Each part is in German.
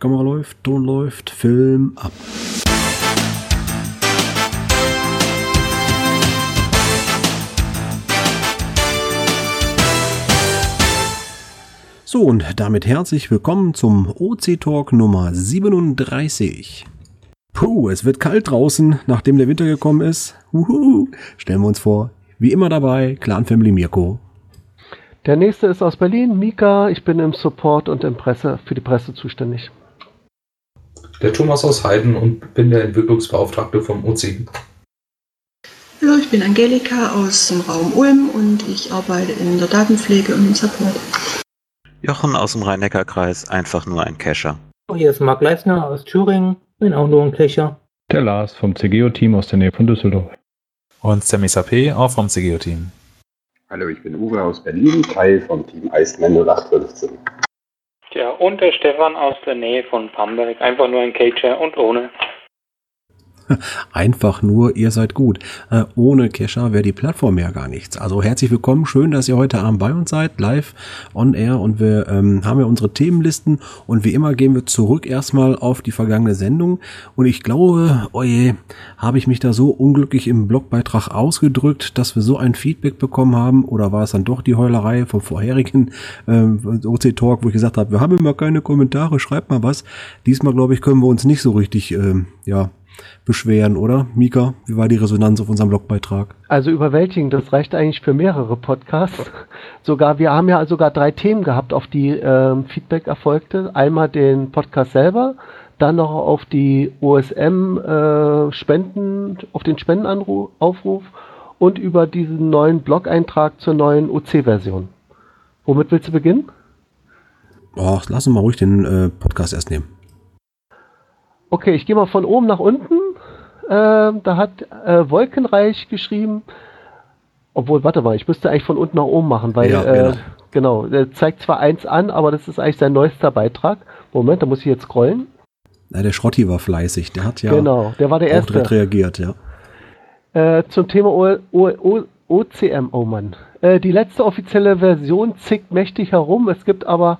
Kamera läuft, Ton läuft, Film ab. So, und damit herzlich willkommen zum OC Talk Nummer 37. Puh, es wird kalt draußen, nachdem der Winter gekommen ist. Uhu. Stellen wir uns vor, wie immer dabei, Clan Family Mirko. Der nächste ist aus Berlin, Mika. Ich bin im Support und im Presse, für die Presse zuständig der Thomas aus Heiden und bin der Entwicklungsbeauftragte vom OC. Hallo, ich bin Angelika aus dem Raum Ulm und ich arbeite in der Datenpflege und im Support. Jochen aus dem Rhein-Neckar-Kreis, einfach nur ein Cacher. Hier ist Marc Leisner aus Thüringen, bin auch nur ein Cacher. Der Lars vom CGO-Team aus der Nähe von Düsseldorf. Und Sammy Sapé, auch vom CGO-Team. Hallo, ich bin Uwe aus Berlin, Teil vom Team Iceman 0815. Tja, und der Stefan aus der Nähe von Bamberg. Einfach nur ein Cager und ohne. Einfach nur, ihr seid gut. Äh, ohne Kescher wäre die Plattform ja gar nichts. Also herzlich willkommen, schön, dass ihr heute Abend bei uns seid, live on air und wir ähm, haben ja unsere Themenlisten und wie immer gehen wir zurück erstmal auf die vergangene Sendung und ich glaube, oje, habe ich mich da so unglücklich im Blogbeitrag ausgedrückt, dass wir so ein Feedback bekommen haben oder war es dann doch die Heulerei vom vorherigen ähm, OC Talk, wo ich gesagt habe, wir haben immer keine Kommentare, schreibt mal was. Diesmal glaube ich, können wir uns nicht so richtig, ähm, ja, beschweren, oder? Mika, wie war die Resonanz auf unserem Blogbeitrag? Also überwältigend, das reicht eigentlich für mehrere Podcasts. Sogar, wir haben ja sogar drei Themen gehabt, auf die ähm, Feedback erfolgte. Einmal den Podcast selber, dann noch auf die OSM äh, auf den Spendenaufruf und über diesen neuen Blog-Eintrag zur neuen OC-Version. Womit willst du beginnen? Oh, lass uns mal ruhig den äh, Podcast erst nehmen. Okay, ich gehe mal von oben nach unten. Ähm, da hat äh, Wolkenreich geschrieben. Obwohl, warte mal, ich müsste eigentlich von unten nach oben machen, weil ja, genau. Äh, genau, der zeigt zwar eins an, aber das ist eigentlich sein neuester Beitrag. Moment, da muss ich jetzt scrollen. Na, der Schrotti war fleißig, der hat ja genau, der war der erste. direkt reagiert, ja. Äh, zum Thema o o o OCM, oh Mann. Äh, die letzte offizielle Version zickt mächtig herum. Es gibt aber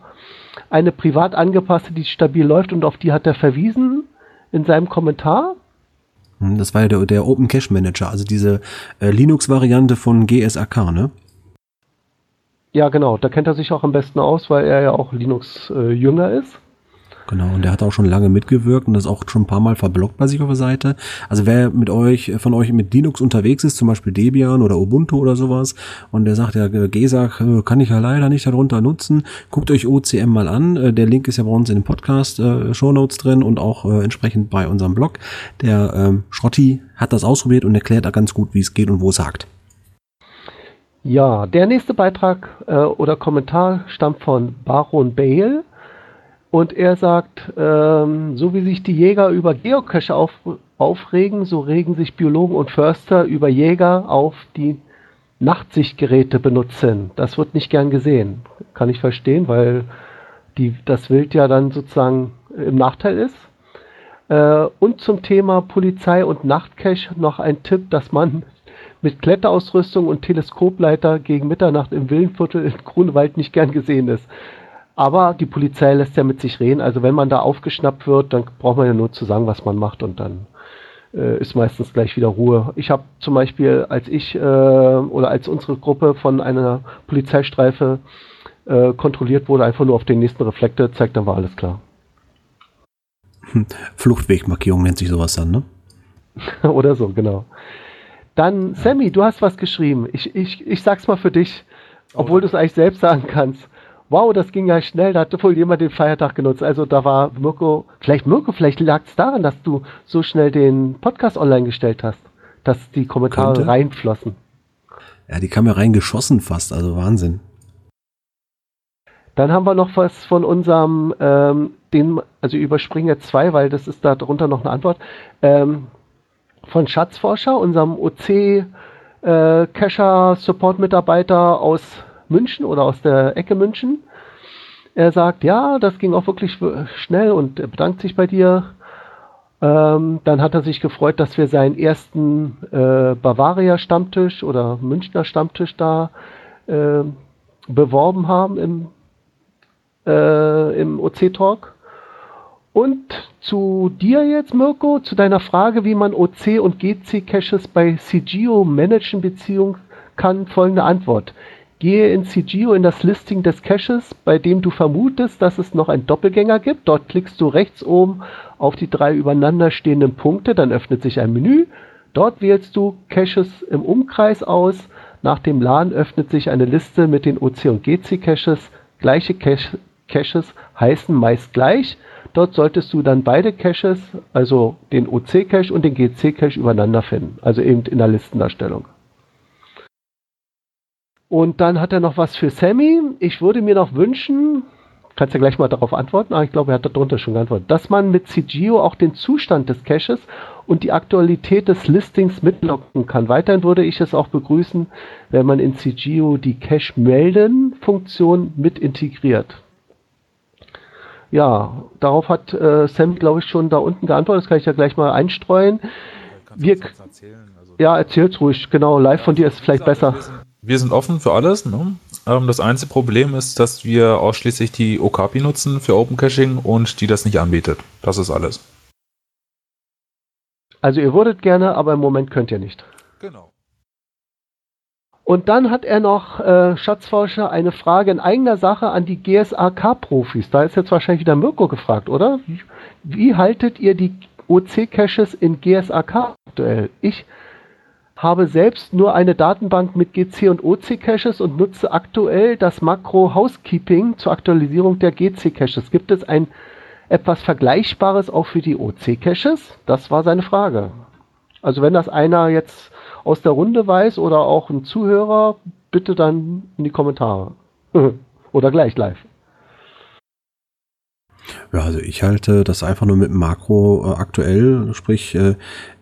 eine privat angepasste, die stabil läuft und auf die hat er verwiesen in seinem Kommentar. Hm, das war ja der, der Open Cache Manager, also diese äh, Linux-Variante von GSAK, ne? Ja, genau. Da kennt er sich auch am besten aus, weil er ja auch Linux-Jünger äh, ist. Genau, und der hat auch schon lange mitgewirkt und das auch schon ein paar Mal verblockt bei sich auf der Seite. Also wer mit euch, von euch mit Linux unterwegs ist, zum Beispiel Debian oder Ubuntu oder sowas, und der sagt, ja, GESAC äh, kann ich ja leider nicht darunter nutzen, guckt euch OCM mal an. Äh, der Link ist ja bei uns in den Podcast äh, drin und auch äh, entsprechend bei unserem Blog. Der ähm, Schrotti hat das ausprobiert und erklärt da ganz gut, wie es geht und wo es hakt. Ja, der nächste Beitrag äh, oder Kommentar stammt von Baron Bale. Und er sagt, ähm, so wie sich die Jäger über Geocache auf, aufregen, so regen sich Biologen und Förster über Jäger auf, die Nachtsichtgeräte benutzen. Das wird nicht gern gesehen. Kann ich verstehen, weil die, das Wild ja dann sozusagen im Nachteil ist. Äh, und zum Thema Polizei und Nachtcache noch ein Tipp, dass man mit Kletterausrüstung und Teleskopleiter gegen Mitternacht im Villenviertel in Grunewald nicht gern gesehen ist. Aber die Polizei lässt ja mit sich reden. Also wenn man da aufgeschnappt wird, dann braucht man ja nur zu sagen, was man macht und dann äh, ist meistens gleich wieder Ruhe. Ich habe zum Beispiel, als ich äh, oder als unsere Gruppe von einer Polizeistreife äh, kontrolliert wurde, einfach nur auf den nächsten Reflektor zeigt, dann war alles klar. Fluchtwegmarkierung nennt sich sowas dann, ne? oder so, genau. Dann, Sammy, du hast was geschrieben. Ich, ich, ich sag's mal für dich, obwohl oh. du es eigentlich selbst sagen kannst wow, das ging ja schnell, da hatte wohl jemand den Feiertag genutzt. Also da war Mirko, vielleicht Mirko, vielleicht lag es daran, dass du so schnell den Podcast online gestellt hast, dass die Kommentare Könnte. reinflossen. Ja, die kam ja reingeschossen fast, also Wahnsinn. Dann haben wir noch was von unserem, ähm, den, also überspringen jetzt zwei, weil das ist da drunter noch eine Antwort, ähm, von Schatzforscher, unserem OC äh, Cacher Support Mitarbeiter aus München oder aus der Ecke München. Er sagt, ja, das ging auch wirklich schnell und bedankt sich bei dir. Ähm, dann hat er sich gefreut, dass wir seinen ersten äh, Bavaria-Stammtisch oder Münchner Stammtisch da äh, beworben haben im, äh, im OC-Talk. Und zu dir jetzt, Mirko, zu deiner Frage, wie man OC und GC Caches bei CGO managen beziehung kann, folgende Antwort. Gehe in CGO in das Listing des Caches, bei dem du vermutest, dass es noch einen Doppelgänger gibt. Dort klickst du rechts oben auf die drei übereinander stehenden Punkte, dann öffnet sich ein Menü. Dort wählst du Caches im Umkreis aus. Nach dem Laden öffnet sich eine Liste mit den OC und GC Caches. Gleiche Caches heißen meist gleich. Dort solltest du dann beide Caches, also den OC-Cache und den GC-Cache übereinander finden, also eben in der Listendarstellung. Und dann hat er noch was für Sammy. Ich würde mir noch wünschen, kannst ja gleich mal darauf antworten, aber ich glaube, er hat darunter schon geantwortet, dass man mit CGO auch den Zustand des Caches und die Aktualität des Listings mitlocken kann. Weiterhin würde ich es auch begrüßen, wenn man in CGO die Cache-Melden-Funktion mit integriert. Ja, darauf hat äh, Sam, glaube ich, schon da unten geantwortet. Das kann ich ja gleich mal einstreuen. Wir, erzählen, also ja, erzähl's ruhig. Genau, live von dir ist vielleicht besser. Wir sind offen für alles. Ne? Ähm, das einzige Problem ist, dass wir ausschließlich die Okapi nutzen für Open Caching und die das nicht anbietet. Das ist alles. Also ihr würdet gerne, aber im Moment könnt ihr nicht. Genau. Und dann hat er noch, äh, Schatzforscher, eine Frage in eigener Sache an die GSAK-Profis. Da ist jetzt wahrscheinlich wieder Mirko gefragt, oder? Wie, wie haltet ihr die OC-Caches in GSAK aktuell? Ich habe selbst nur eine Datenbank mit GC und OC Caches und nutze aktuell das Makro Housekeeping zur Aktualisierung der GC Caches. Gibt es ein etwas Vergleichbares auch für die OC Caches? Das war seine Frage. Also wenn das einer jetzt aus der Runde weiß oder auch ein Zuhörer, bitte dann in die Kommentare. oder gleich live. Ja, also ich halte das einfach nur mit Makro äh, aktuell, sprich äh,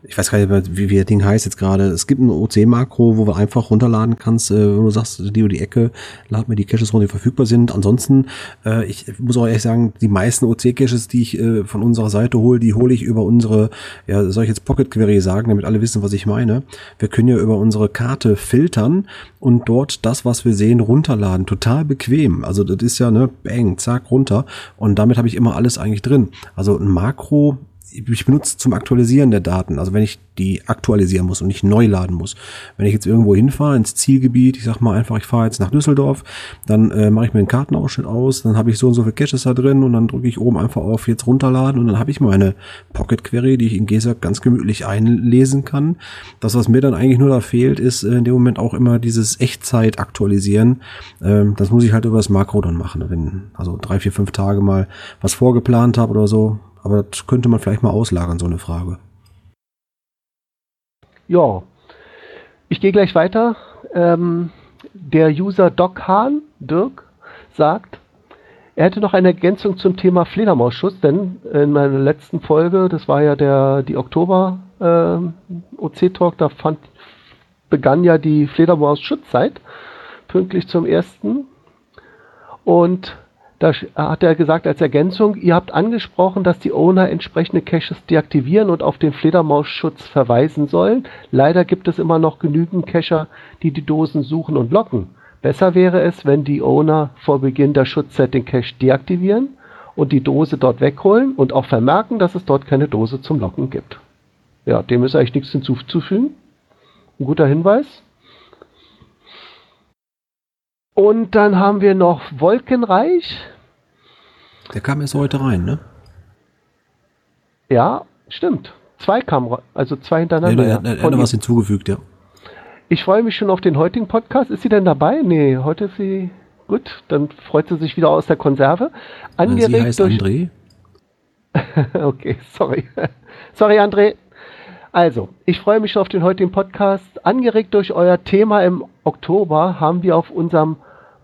ich weiß gar nicht wie, wie das Ding heißt jetzt gerade. Es gibt ein OC-Makro, wo du einfach runterladen kannst, äh, wo du sagst, die oder die Ecke, lad mir die Caches runter, die verfügbar sind. Ansonsten, äh, ich muss auch ehrlich sagen, die meisten OC-Caches, die ich äh, von unserer Seite hole, die hole ich über unsere, ja, soll ich jetzt Pocket Query sagen, damit alle wissen, was ich meine. Wir können ja über unsere Karte filtern und dort das, was wir sehen, runterladen. Total bequem. Also das ist ja, ne, bang, zack, runter. Und damit habe ich immer alles eigentlich drin. Also ein Makro ich benutze zum Aktualisieren der Daten. Also wenn ich die aktualisieren muss und nicht neu laden muss. Wenn ich jetzt irgendwo hinfahre ins Zielgebiet, ich sag mal einfach, ich fahre jetzt nach Düsseldorf, dann äh, mache ich mir einen Kartenausschnitt aus, dann habe ich so und so viele Caches da drin und dann drücke ich oben einfach auf jetzt runterladen und dann habe ich meine Pocket Query, die ich in GESAC ganz gemütlich einlesen kann. Das, was mir dann eigentlich nur da fehlt, ist äh, in dem Moment auch immer dieses Echtzeit aktualisieren. Ähm, das muss ich halt über das Makro dann machen. Wenn also drei, vier, fünf Tage mal was vorgeplant habe oder so, aber das könnte man vielleicht mal auslagern, so eine Frage. Ja, ich gehe gleich weiter. Ähm, der User Doc Hahn, Dirk, sagt, er hätte noch eine Ergänzung zum Thema Fledermausschutz, denn in meiner letzten Folge, das war ja der die Oktober äh, OC-Talk, da fand, begann ja die Fledermaus-Schutzzeit, pünktlich zum ersten. Und da hat er gesagt als Ergänzung, ihr habt angesprochen, dass die Owner entsprechende Caches deaktivieren und auf den Fledermausschutz verweisen sollen. Leider gibt es immer noch genügend Cacher, die die Dosen suchen und locken. Besser wäre es, wenn die Owner vor Beginn der Schutzzeit den Cache deaktivieren und die Dose dort wegholen und auch vermerken, dass es dort keine Dose zum Locken gibt. Ja, dem ist eigentlich nichts hinzuzufügen. Ein guter Hinweis. Und dann haben wir noch Wolkenreich. Der kam erst heute rein, ne? Ja, stimmt. Zwei kamen, also zwei hintereinander. Ja, er hat was hinzugefügt, ja. Ich freue mich schon auf den heutigen Podcast. Ist sie denn dabei? Nee, heute ist sie. Gut, dann freut sie sich wieder aus der Konserve. Angeregt sie heißt durch André. okay, sorry. sorry, André. Also, ich freue mich schon auf den heutigen Podcast. Angeregt durch euer Thema im Oktober haben wir auf unserem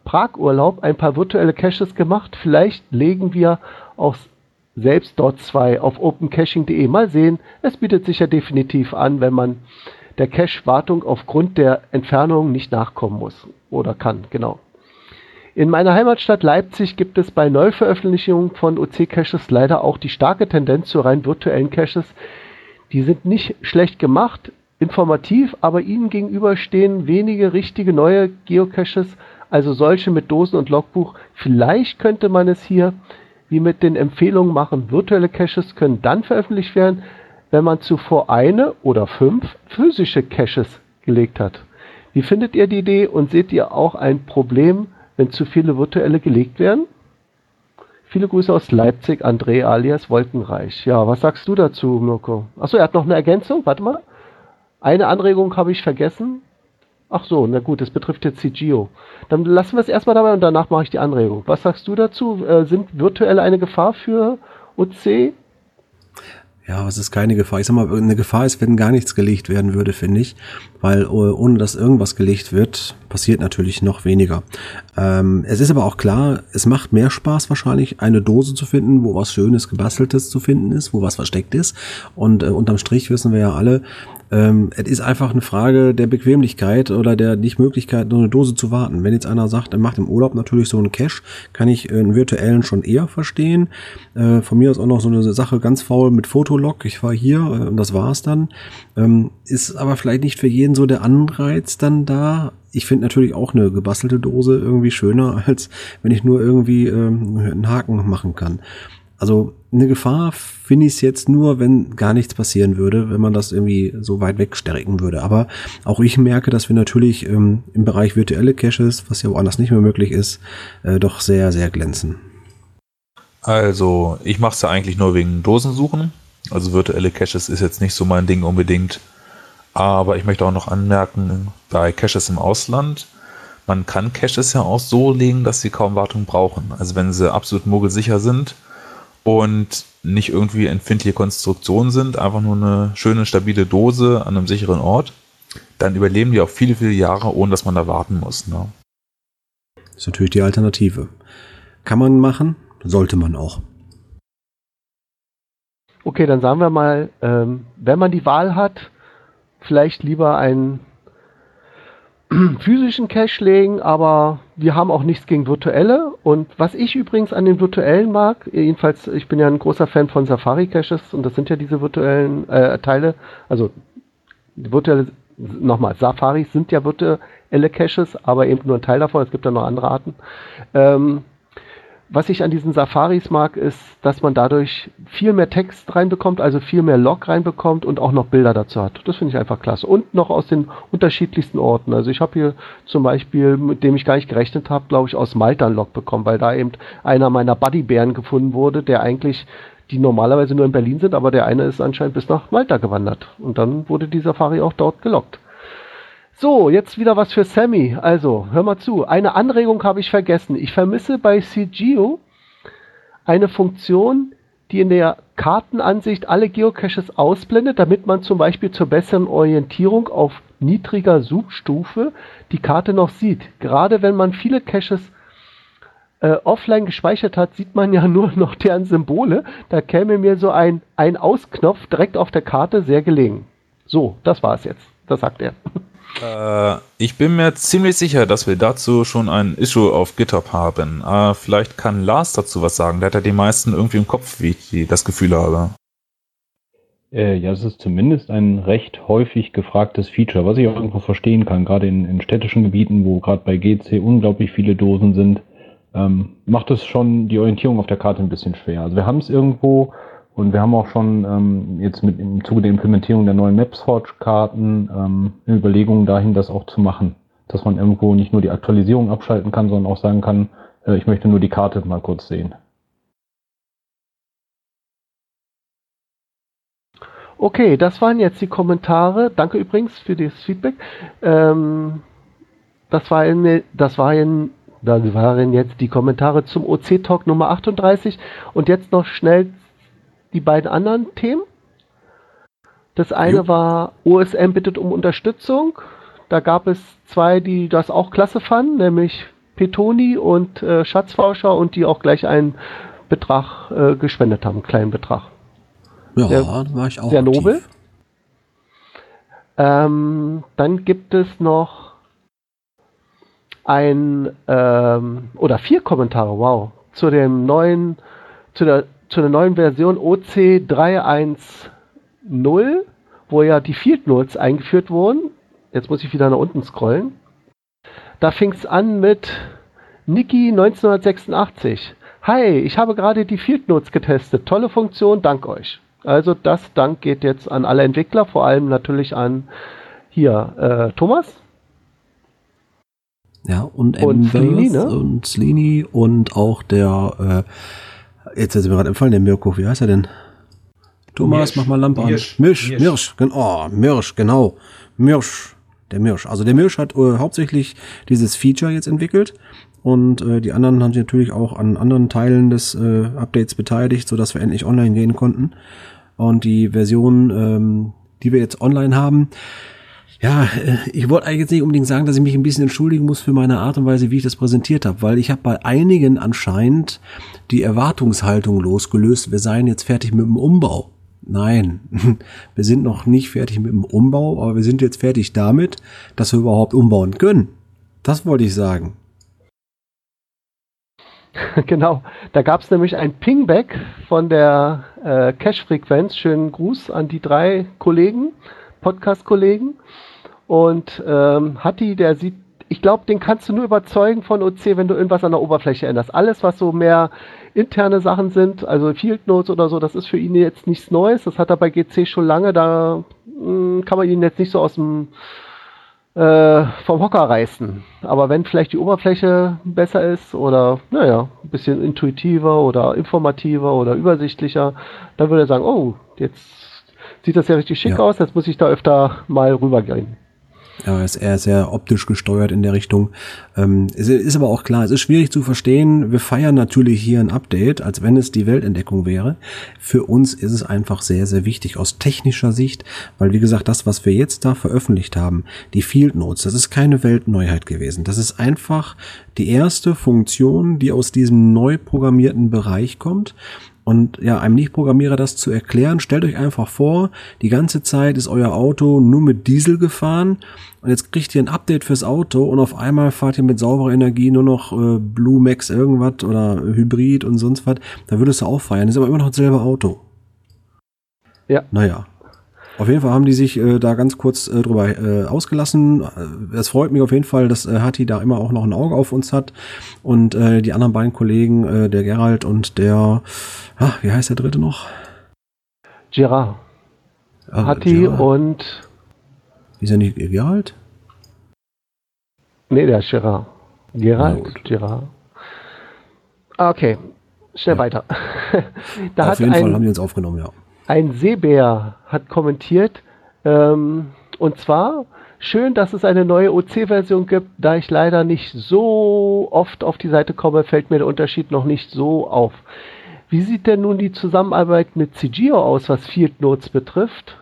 Prag-Urlaub ein paar virtuelle Caches gemacht. Vielleicht legen wir auch selbst dort zwei auf opencaching.de. Mal sehen. Es bietet sich ja definitiv an, wenn man der Cache-Wartung aufgrund der Entfernung nicht nachkommen muss oder kann. Genau. In meiner Heimatstadt Leipzig gibt es bei Neuveröffentlichungen von OC-Caches leider auch die starke Tendenz zu rein virtuellen Caches. Die sind nicht schlecht gemacht, informativ, aber ihnen gegenüber stehen wenige richtige neue Geocaches, also solche mit Dosen und Logbuch. Vielleicht könnte man es hier die mit den Empfehlungen machen, virtuelle Caches können dann veröffentlicht werden, wenn man zuvor eine oder fünf physische Caches gelegt hat. Wie findet ihr die Idee und seht ihr auch ein Problem, wenn zu viele virtuelle gelegt werden? Viele Grüße aus Leipzig, André alias Wolkenreich. Ja, was sagst du dazu, Mirko? Achso, er hat noch eine Ergänzung. Warte mal. Eine Anregung habe ich vergessen. Ach so, na gut, das betrifft jetzt CGO. Dann lassen wir es erstmal dabei und danach mache ich die Anregung. Was sagst du dazu? Äh, sind virtuelle eine Gefahr für OC? Ja, es ist keine Gefahr. Ich sag mal, eine Gefahr ist, wenn gar nichts gelegt werden würde, finde ich. Weil äh, ohne dass irgendwas gelegt wird, passiert natürlich noch weniger. Ähm, es ist aber auch klar, es macht mehr Spaß wahrscheinlich, eine Dose zu finden, wo was Schönes, Gebasteltes zu finden ist, wo was versteckt ist. Und äh, unterm Strich wissen wir ja alle, ähm, es ist einfach eine Frage der Bequemlichkeit oder der Nichtmöglichkeit, nur eine Dose zu warten. Wenn jetzt einer sagt, er macht im Urlaub natürlich so einen Cache, kann ich äh, einen virtuellen schon eher verstehen. Äh, von mir ist auch noch so eine Sache ganz faul mit Fotolog. Ich war hier äh, und das war's dann. Ähm, ist aber vielleicht nicht für jeden so der Anreiz dann da. Ich finde natürlich auch eine gebastelte Dose irgendwie schöner, als wenn ich nur irgendwie ähm, einen Haken machen kann. Also eine Gefahr finde ich es jetzt nur, wenn gar nichts passieren würde, wenn man das irgendwie so weit wegstärken würde. Aber auch ich merke, dass wir natürlich ähm, im Bereich virtuelle Caches, was ja woanders nicht mehr möglich ist, äh, doch sehr, sehr glänzen. Also, ich mache es ja eigentlich nur wegen Dosensuchen. Also virtuelle Caches ist jetzt nicht so mein Ding unbedingt. Aber ich möchte auch noch anmerken, bei Caches im Ausland, man kann Caches ja auch so legen, dass sie kaum Wartung brauchen. Also wenn sie absolut mogelsicher sind, und nicht irgendwie empfindliche Konstruktionen sind, einfach nur eine schöne, stabile Dose an einem sicheren Ort, dann überleben die auch viele, viele Jahre, ohne dass man da warten muss. Ne? Das ist natürlich die Alternative. Kann man machen, sollte man auch. Okay, dann sagen wir mal, ähm, wenn man die Wahl hat, vielleicht lieber ein physischen Cache legen, aber wir haben auch nichts gegen virtuelle. Und was ich übrigens an den virtuellen mag, jedenfalls, ich bin ja ein großer Fan von Safari Caches und das sind ja diese virtuellen äh, Teile, also virtuelle, nochmal, Safaris sind ja virtuelle Caches, aber eben nur ein Teil davon, es gibt ja noch andere Arten. Ähm, was ich an diesen Safaris mag, ist, dass man dadurch viel mehr Text reinbekommt, also viel mehr Log reinbekommt und auch noch Bilder dazu hat. Das finde ich einfach klasse. Und noch aus den unterschiedlichsten Orten. Also ich habe hier zum Beispiel, mit dem ich gar nicht gerechnet habe, glaube ich, aus Malta ein Log bekommen, weil da eben einer meiner Buddybären gefunden wurde, der eigentlich die normalerweise nur in Berlin sind, aber der eine ist anscheinend bis nach Malta gewandert. Und dann wurde die Safari auch dort gelockt. So, jetzt wieder was für Sammy. Also, hör mal zu. Eine Anregung habe ich vergessen. Ich vermisse bei CGO eine Funktion, die in der Kartenansicht alle Geocaches ausblendet, damit man zum Beispiel zur besseren Orientierung auf niedriger Suchstufe die Karte noch sieht. Gerade wenn man viele Caches äh, offline gespeichert hat, sieht man ja nur noch deren Symbole. Da käme mir so ein Ein-Aus-Knopf direkt auf der Karte sehr gelegen. So, das war es jetzt. Das sagt er. Äh, ich bin mir ziemlich sicher, dass wir dazu schon ein Issue auf GitHub haben. Äh, vielleicht kann Lars dazu was sagen. Der hat ja die meisten irgendwie im Kopf, wie ich das Gefühl habe. Äh, ja, es ist zumindest ein recht häufig gefragtes Feature, was ich auch irgendwo verstehen kann. Gerade in, in städtischen Gebieten, wo gerade bei GC unglaublich viele Dosen sind, ähm, macht es schon die Orientierung auf der Karte ein bisschen schwer. Also wir haben es irgendwo, und wir haben auch schon ähm, jetzt mit im Zuge der Implementierung der neuen MapsForge-Karten ähm, eine Überlegung dahin, das auch zu machen. Dass man irgendwo nicht nur die Aktualisierung abschalten kann, sondern auch sagen kann, äh, ich möchte nur die Karte mal kurz sehen. Okay, das waren jetzt die Kommentare. Danke übrigens für das Feedback. Ähm, das, war in, das, war in, das waren jetzt die Kommentare zum OC-Talk Nummer 38. Und jetzt noch schnell die beiden anderen Themen. Das eine jo. war OSM bittet um Unterstützung. Da gab es zwei, die das auch klasse fanden, nämlich Petoni und äh, Schatzforscher und die auch gleich einen Betrag äh, gespendet haben, einen kleinen Betrag. Ja, sehr, war ich auch Sehr aktiv. nobel. Ähm, dann gibt es noch ein ähm, oder vier Kommentare, wow, zu dem neuen, zu der zu der neuen Version OC 3.1.0, wo ja die Field Notes eingeführt wurden. Jetzt muss ich wieder nach unten scrollen. Da fing es an mit Niki 1986. Hi, ich habe gerade die Field Notes getestet. Tolle Funktion, dank euch. Also das Dank geht jetzt an alle Entwickler, vor allem natürlich an hier äh, Thomas. Ja, und, Und Slini, ne? und Slini und auch der, äh, jetzt ist mir gerade empfallen, der Mirko, wie heißt er denn? Thomas, Mirsch. mach mal Lampe Mirsch. an. Mirsch, Mirsch. Mirsch, gen- oh, Mirsch, genau. Mirsch, der Mirsch. Also der Mirsch hat äh, hauptsächlich dieses Feature jetzt entwickelt und äh, die anderen haben sich natürlich auch an anderen Teilen des äh, Updates beteiligt, sodass wir endlich online gehen konnten. Und die Version, ähm, die wir jetzt online haben, ja, äh, ich wollte eigentlich jetzt nicht unbedingt sagen, dass ich mich ein bisschen entschuldigen muss für meine Art und Weise, wie ich das präsentiert habe, weil ich habe bei einigen anscheinend die Erwartungshaltung losgelöst, wir seien jetzt fertig mit dem Umbau. Nein, wir sind noch nicht fertig mit dem Umbau, aber wir sind jetzt fertig damit, dass wir überhaupt umbauen können. Das wollte ich sagen. genau, da gab es nämlich ein Pingback von der äh, Cache-Frequenz. Schönen Gruß an die drei Kollegen, Podcast-Kollegen. Und ähm, Hatti, der sieht, ich glaube, den kannst du nur überzeugen von OC, wenn du irgendwas an der Oberfläche änderst. Alles, was so mehr interne Sachen sind, also Field Notes oder so, das ist für ihn jetzt nichts Neues. Das hat er bei GC schon lange. Da mh, kann man ihn jetzt nicht so aus dem äh, vom Hocker reißen. Aber wenn vielleicht die Oberfläche besser ist oder, naja, ein bisschen intuitiver oder informativer oder übersichtlicher, dann würde er sagen, oh, jetzt sieht das ja richtig schick Ja. aus, jetzt muss ich da öfter mal rübergehen. Er ist eher sehr optisch gesteuert in der Richtung. Ähm, es ist aber auch klar, es ist schwierig zu verstehen. Wir feiern natürlich hier ein Update, als wenn es die Weltentdeckung wäre. Für uns ist es einfach sehr, sehr wichtig aus technischer Sicht, weil wie gesagt, das, was wir jetzt da veröffentlicht haben, die Field Notes, das ist keine Weltneuheit gewesen. Das ist einfach die erste Funktion, die aus diesem neu programmierten Bereich kommt. Und ja, einem Nicht-Programmierer das zu erklären, stellt euch einfach vor, die ganze Zeit ist euer Auto nur mit Diesel gefahren und jetzt kriegt ihr ein Update fürs Auto und auf einmal fahrt ihr mit sauberer Energie nur noch äh, Blue Max irgendwas oder Hybrid und sonst was. Da würdest du auch feiern. Das ist aber immer noch dasselbe Auto. Ja. Naja. Auf jeden Fall haben die sich äh, da ganz kurz äh, drüber äh, ausgelassen. Äh, Es freut mich auf jeden Fall, dass äh, Hatti da immer auch noch ein Auge auf uns hat. Und äh, die anderen beiden Kollegen, äh, der Gerald und der, ah, wie heißt der dritte noch? Gerard, Ah, Hatti Gerald. und, Ist er nicht Gerald? nee, der ist Gerard. Gerald. Gerard. Ah, Okay, schnell Ja. weiter. da auf jeden ein, Fall haben die uns aufgenommen, ja. Ein Seebär hat kommentiert, ähm, und zwar schön, dass es eine neue OC-Version gibt. Da ich leider nicht so oft auf die Seite komme, fällt mir der Unterschied noch nicht so auf. Wie sieht denn nun die Zusammenarbeit mit CGO aus, was Field Notes betrifft?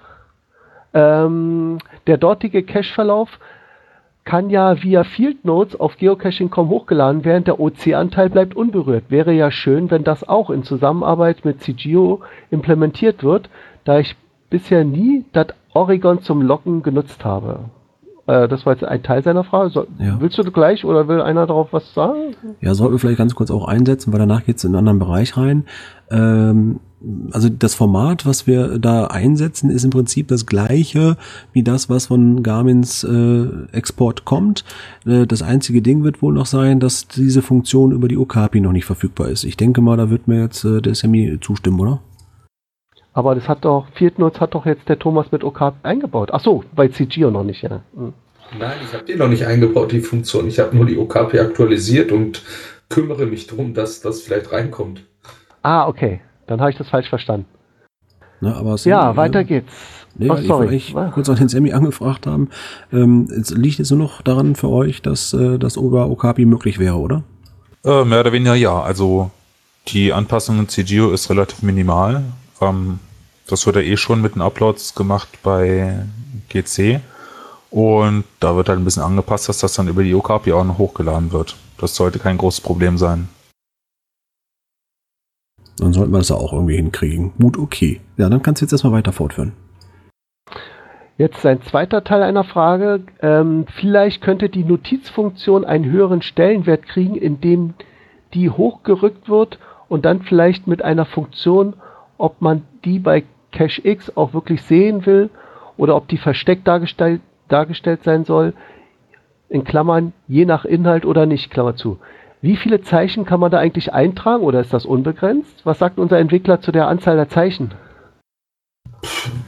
Ähm, der dortige Cache-Verlauf kann ja via Field Notes auf geocaching.com hochgeladen werden. Der OC-Anteil bleibt unberührt. Wäre ja schön, wenn das auch in Zusammenarbeit mit CGO implementiert wird, da ich bisher nie das Oregon zum Locken genutzt habe. Äh, das war jetzt ein Teil seiner Frage. So, Ja. Willst du gleich oder will einer darauf was sagen? Ja, sollten wir vielleicht ganz kurz auch einsetzen, weil danach geht's in einen anderen Bereich rein. Ähm, also das Format, was wir da einsetzen, ist im Prinzip das gleiche wie das, was von Garmins äh, Export kommt. Äh, das einzige Ding wird wohl noch sein, dass diese Funktion über die Okapi noch nicht verfügbar ist. Ich denke mal, da wird mir jetzt äh, der Sammy zustimmen, oder? Aber das hat doch, Field Notes hat doch jetzt der Thomas mit OK eingebaut. Ach so, bei CGO noch nicht, ja. Hm. Nein, ich habe die noch nicht eingebaut, die Funktion. Ich habe nur die OKP aktualisiert und kümmere mich darum, dass das vielleicht reinkommt. Ah, okay. Dann habe ich das falsch verstanden. Ne, aber Sammy, Ja, äh, weiter geht's. Nee, oh, weil ich sorry. eigentlich kurz an den Sammy angefragt haben. Ähm, es liegt jetzt nur noch daran für euch, dass äh, das über Okapi möglich wäre, oder? Äh, mehr oder weniger ja. Also die Anpassung in CGO ist relativ minimal. Ähm, das wird ja eh schon mit den Uploads gemacht bei GC. Und da wird halt ein bisschen angepasst, dass das dann über die Okapi auch noch hochgeladen wird. Das sollte kein großes Problem sein. Dann sollten wir das auch irgendwie hinkriegen. Gut, okay. Ja, dann kannst du jetzt erstmal weiter fortführen. Jetzt ein zweiter Teil einer Frage. Ähm, vielleicht könnte die Notizfunktion einen höheren Stellenwert kriegen, indem die hochgerückt wird und dann vielleicht mit einer Funktion, ob man die bei Cache X auch wirklich sehen will oder ob die versteckt dargestellt, dargestellt sein soll, in Klammern je nach Inhalt oder nicht, Klammer zu. Wie viele Zeichen kann man da eigentlich eintragen oder ist das unbegrenzt? Was sagt unser Entwickler zu der Anzahl der Zeichen?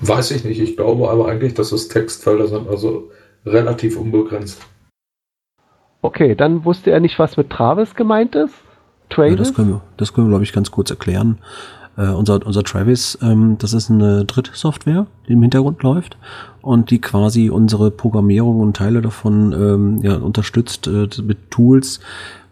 Weiß ich nicht. Ich glaube aber eigentlich, dass es Textfelder sind, also relativ unbegrenzt. Okay, dann wusste er nicht, was mit Travis gemeint ist. Travis? Ja, das können wir, das können wir glaube ich, ganz kurz erklären. Äh, unser, unser Travis, ähm, das ist eine Drittsoftware, die im Hintergrund läuft und die quasi unsere Programmierung und Teile davon ähm, ja, unterstützt äh, mit Tools,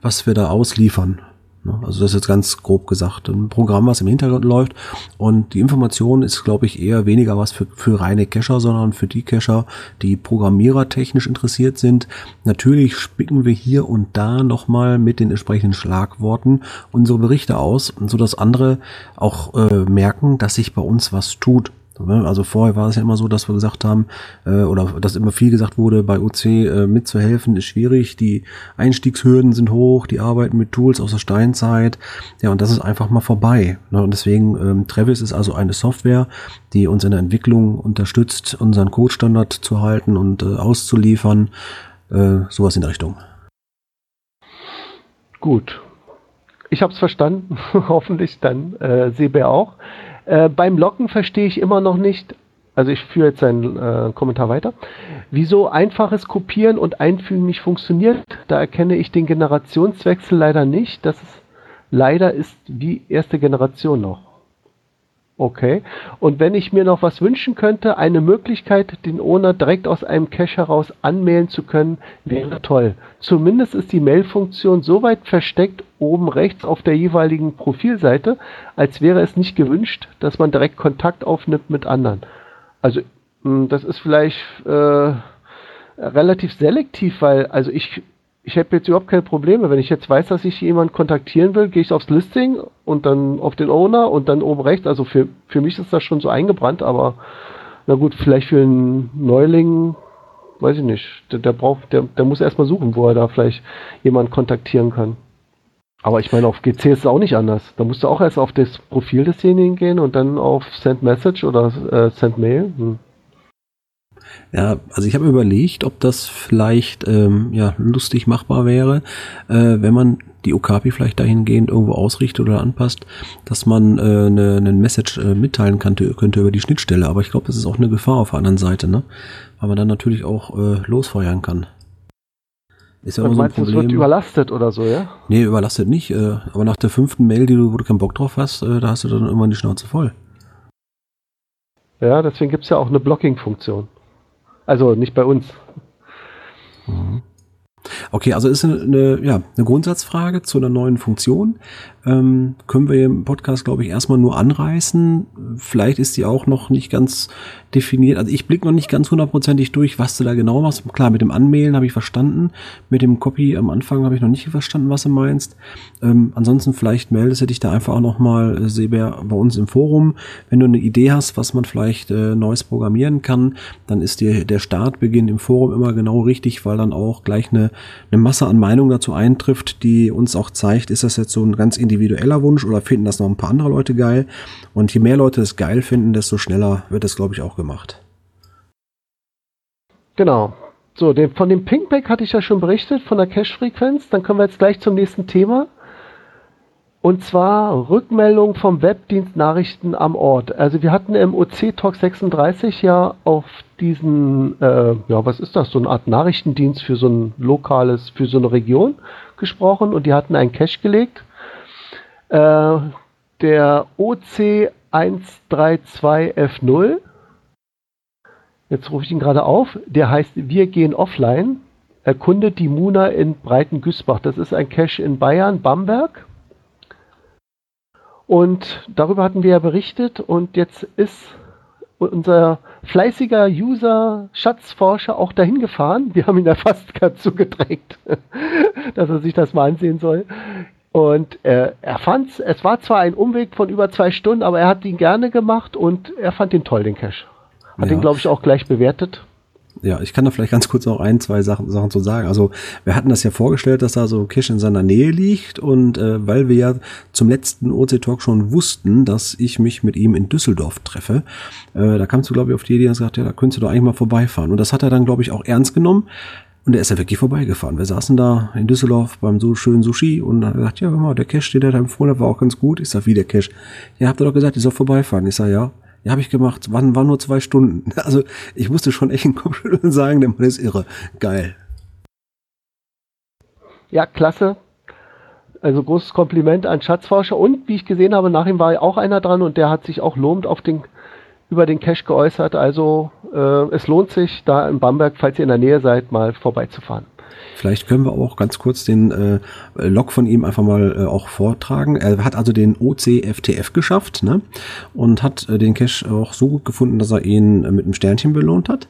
was wir da ausliefern. Ne? Also das ist jetzt ganz grob gesagt. Ein Programm, was im Hintergrund läuft. Und die Information ist, glaube ich, eher weniger was für, für reine Cacher, sondern für die Cacher, die programmierertechnisch interessiert sind. Natürlich spicken wir hier und da nochmal mit den entsprechenden Schlagworten unsere Berichte aus, sodass andere auch äh, merken, dass sich bei uns was tut. Ne? Also vorher war es ja immer so, dass wir gesagt haben, äh, oder dass immer viel gesagt wurde, bei UC äh, mitzuhelfen ist schwierig, die Einstiegshürden sind hoch, die arbeiten mit Tools aus der Steinzeit, ja, und das ist einfach mal vorbei. Ne? Und deswegen, ähm, Travis ist also eine Software, die uns in der Entwicklung unterstützt, unseren Code-Standard zu halten und äh, auszuliefern, sowas in der Richtung. Gut. Ich habe es verstanden, hoffentlich dann äh, Sebe auch. Äh, beim Locken verstehe ich immer noch nicht, also ich führe jetzt seinen äh, Kommentar weiter, wieso einfaches Kopieren und Einfügen nicht funktioniert. Da erkenne ich den Generationswechsel leider nicht. Das ist, leider ist wie erste Generation noch. Okay. Und wenn ich mir noch was wünschen könnte, eine Möglichkeit, den Owner direkt aus einem Cache heraus anmailen zu können, wäre toll. Zumindest ist die Mail-Funktion so weit versteckt oben rechts auf der jeweiligen Profilseite, als wäre es nicht gewünscht, dass man direkt Kontakt aufnimmt mit anderen. Also hm, das ist vielleicht äh, relativ selektiv, weil also ich ich habe jetzt überhaupt keine Probleme. Wenn ich jetzt weiß, dass ich jemanden kontaktieren will, gehe ich aufs Listing und dann auf den Owner und dann oben rechts. Also für, für mich ist das schon so eingebrannt, aber na gut, vielleicht für einen Neuling, weiß ich nicht. Der, der braucht, der, der muss erstmal suchen, wo er da vielleicht jemanden kontaktieren kann. Aber ich meine, auf GC ist es auch nicht anders. Da musst du auch erst auf das Profil desjenigen gehen und dann auf Send Message oder äh, Send Mail. Hm. Ja, also ich habe überlegt, ob das vielleicht ähm, ja lustig machbar wäre, äh, wenn man die Okapi vielleicht dahingehend irgendwo ausrichtet oder anpasst, dass man äh, eine, eine Message äh, mitteilen könnte, könnte über die Schnittstelle. Aber ich glaube, das ist auch eine Gefahr auf der anderen Seite, ne? Weil man dann natürlich auch äh, losfeuern kann. Ist ja immer so ein Problem. Es wird überlastet oder so, ja? Nee, überlastet nicht. Äh, aber nach der fünften Mail, die du, wo du keinen Bock drauf hast, äh, da hast du dann irgendwann die Schnauze voll. Ja, deswegen gibt's ja auch eine Blocking-Funktion. Also nicht bei uns. Mhm. Okay, also ist eine, ja, eine Grundsatzfrage zu einer neuen Funktion. Ähm, können wir im Podcast, glaube ich, erstmal nur anreißen. Vielleicht ist die auch noch nicht ganz definiert. Also ich blicke noch nicht ganz hundertprozentig durch, was du da genau machst. Klar, mit dem Anmailen habe ich verstanden. Mit dem Copy am Anfang habe ich noch nicht verstanden, was du meinst. Ähm, ansonsten vielleicht meldest du dich da einfach auch nochmal, äh, Seber, bei uns im Forum. Wenn du eine Idee hast, was man vielleicht äh, Neues programmieren kann, dann ist dir der Startbeginn im Forum immer genau richtig, weil dann auch gleich eine, eine Masse an Meinungen dazu eintrifft, die uns auch zeigt, ist das jetzt so ein ganz individueller Wunsch oder finden das noch ein paar andere Leute geil. Und je mehr Leute es geil finden, desto schneller wird es, glaube ich, auch gemacht. Genau. So, den, von dem Pinkback hatte ich ja schon berichtet, von der Cache-Frequenz. Dann kommen wir jetzt gleich zum nächsten Thema. Und zwar Rückmeldung vom Webdienst Nachrichten am Ort. Also wir hatten im OC Talk 36 ja auf diesen, äh, ja, was ist das, so eine Art Nachrichtendienst für so ein lokales, für so eine Region gesprochen und die hatten einen Cache gelegt. Äh, der OC132F0, jetzt rufe ich ihn gerade auf, der heißt Wir gehen offline, erkundet die Muna in Breitengüßbach. Das ist ein Cache in Bayern, Bamberg. Und darüber hatten wir ja berichtet und jetzt ist unser fleißiger User, Schatzforscher auch dahin gefahren. Wir haben ihn ja fast dazu gedrängt, dass er sich das mal ansehen soll. Und äh, er fand es war zwar ein Umweg von über zwei Stunden, aber er hat ihn gerne gemacht und er fand den toll, den Cache. Hat ja. den, glaube ich, auch gleich bewertet. Ja, ich kann da vielleicht ganz kurz noch ein, zwei Sachen, Sachen zu sagen. Also wir hatten das ja vorgestellt, dass da so Cache in seiner Nähe liegt und äh, weil wir ja zum letzten OC Talk schon wussten, dass ich mich mit ihm in Düsseldorf treffe, äh, da kamst du glaube ich auf die Idee und gesagt, ja, da könntest du doch eigentlich mal vorbeifahren. Und das hat er dann glaube ich auch ernst genommen Und er ist ja wirklich vorbeigefahren. Wir saßen da in Düsseldorf beim so schönen Sushi und haben gesagt, ja, hör mal, der Cash, den er da empfohlen hat, war auch ganz gut. Ich sag, wie der Cash? Ja, habt ihr doch gesagt, ich soll vorbeifahren. Ich sag, ja. Ja, habe ich gemacht. Waren, waren nur zwei Stunden. Also ich musste schon echt den Kopf sagen, der Mann ist irre. Geil. Ja, klasse. Also großes Kompliment an Schatzforscher und wie ich gesehen habe, nach ihm war auch einer dran und der hat sich auch lobend auf den, über den Cache geäußert. Also äh, es lohnt sich, da in Bamberg, falls ihr in der Nähe seid, mal vorbeizufahren. Vielleicht können wir auch ganz kurz den äh, Log von ihm einfach mal äh, auch vortragen. Er hat also den OCFTF geschafft ne? und hat äh, den Cache auch so gut gefunden, dass er ihn äh, mit einem Sternchen belohnt hat.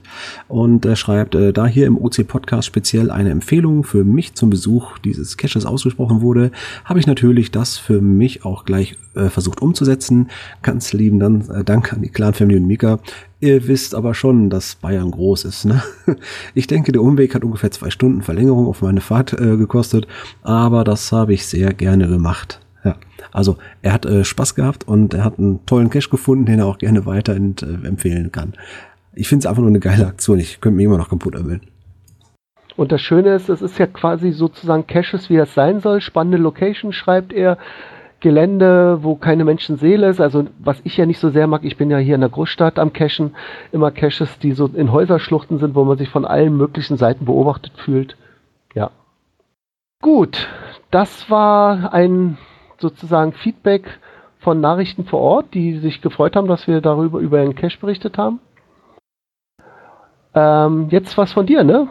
Und er schreibt, äh, da hier im OC-Podcast speziell eine Empfehlung für mich zum Besuch dieses Caches ausgesprochen wurde, habe ich natürlich das für mich auch gleich äh, versucht umzusetzen. Ganz lieben Dank an die Clan-Family und Mika. Ihr wisst aber schon, dass Bayern groß ist. Ne? Ich denke, der Umweg hat ungefähr zwei Stunden Verlängerung auf meine Fahrt äh, gekostet, aber das habe ich sehr gerne gemacht. Ja, also er hat äh, Spaß gehabt und er hat einen tollen Cash gefunden, den er auch gerne weiter äh, empfehlen kann. Ich finde es einfach nur eine geile Aktion. Ich könnte mich immer noch kaputt erwähnen. Und das Schöne ist, es ist ja quasi sozusagen Caches, wie es sein soll. Spannende Location, schreibt er. Gelände, wo keine Menschenseele ist. Also was ich ja nicht so sehr mag, ich bin ja hier in der Großstadt am Cachen, immer Caches, die so in Häuserschluchten sind, wo man sich von allen möglichen Seiten beobachtet fühlt. Ja. Gut, das war ein sozusagen Feedback von Nachrichten vor Ort, die sich gefreut haben, dass wir darüber über einen Cache berichtet haben. Ähm, jetzt was von dir, ne?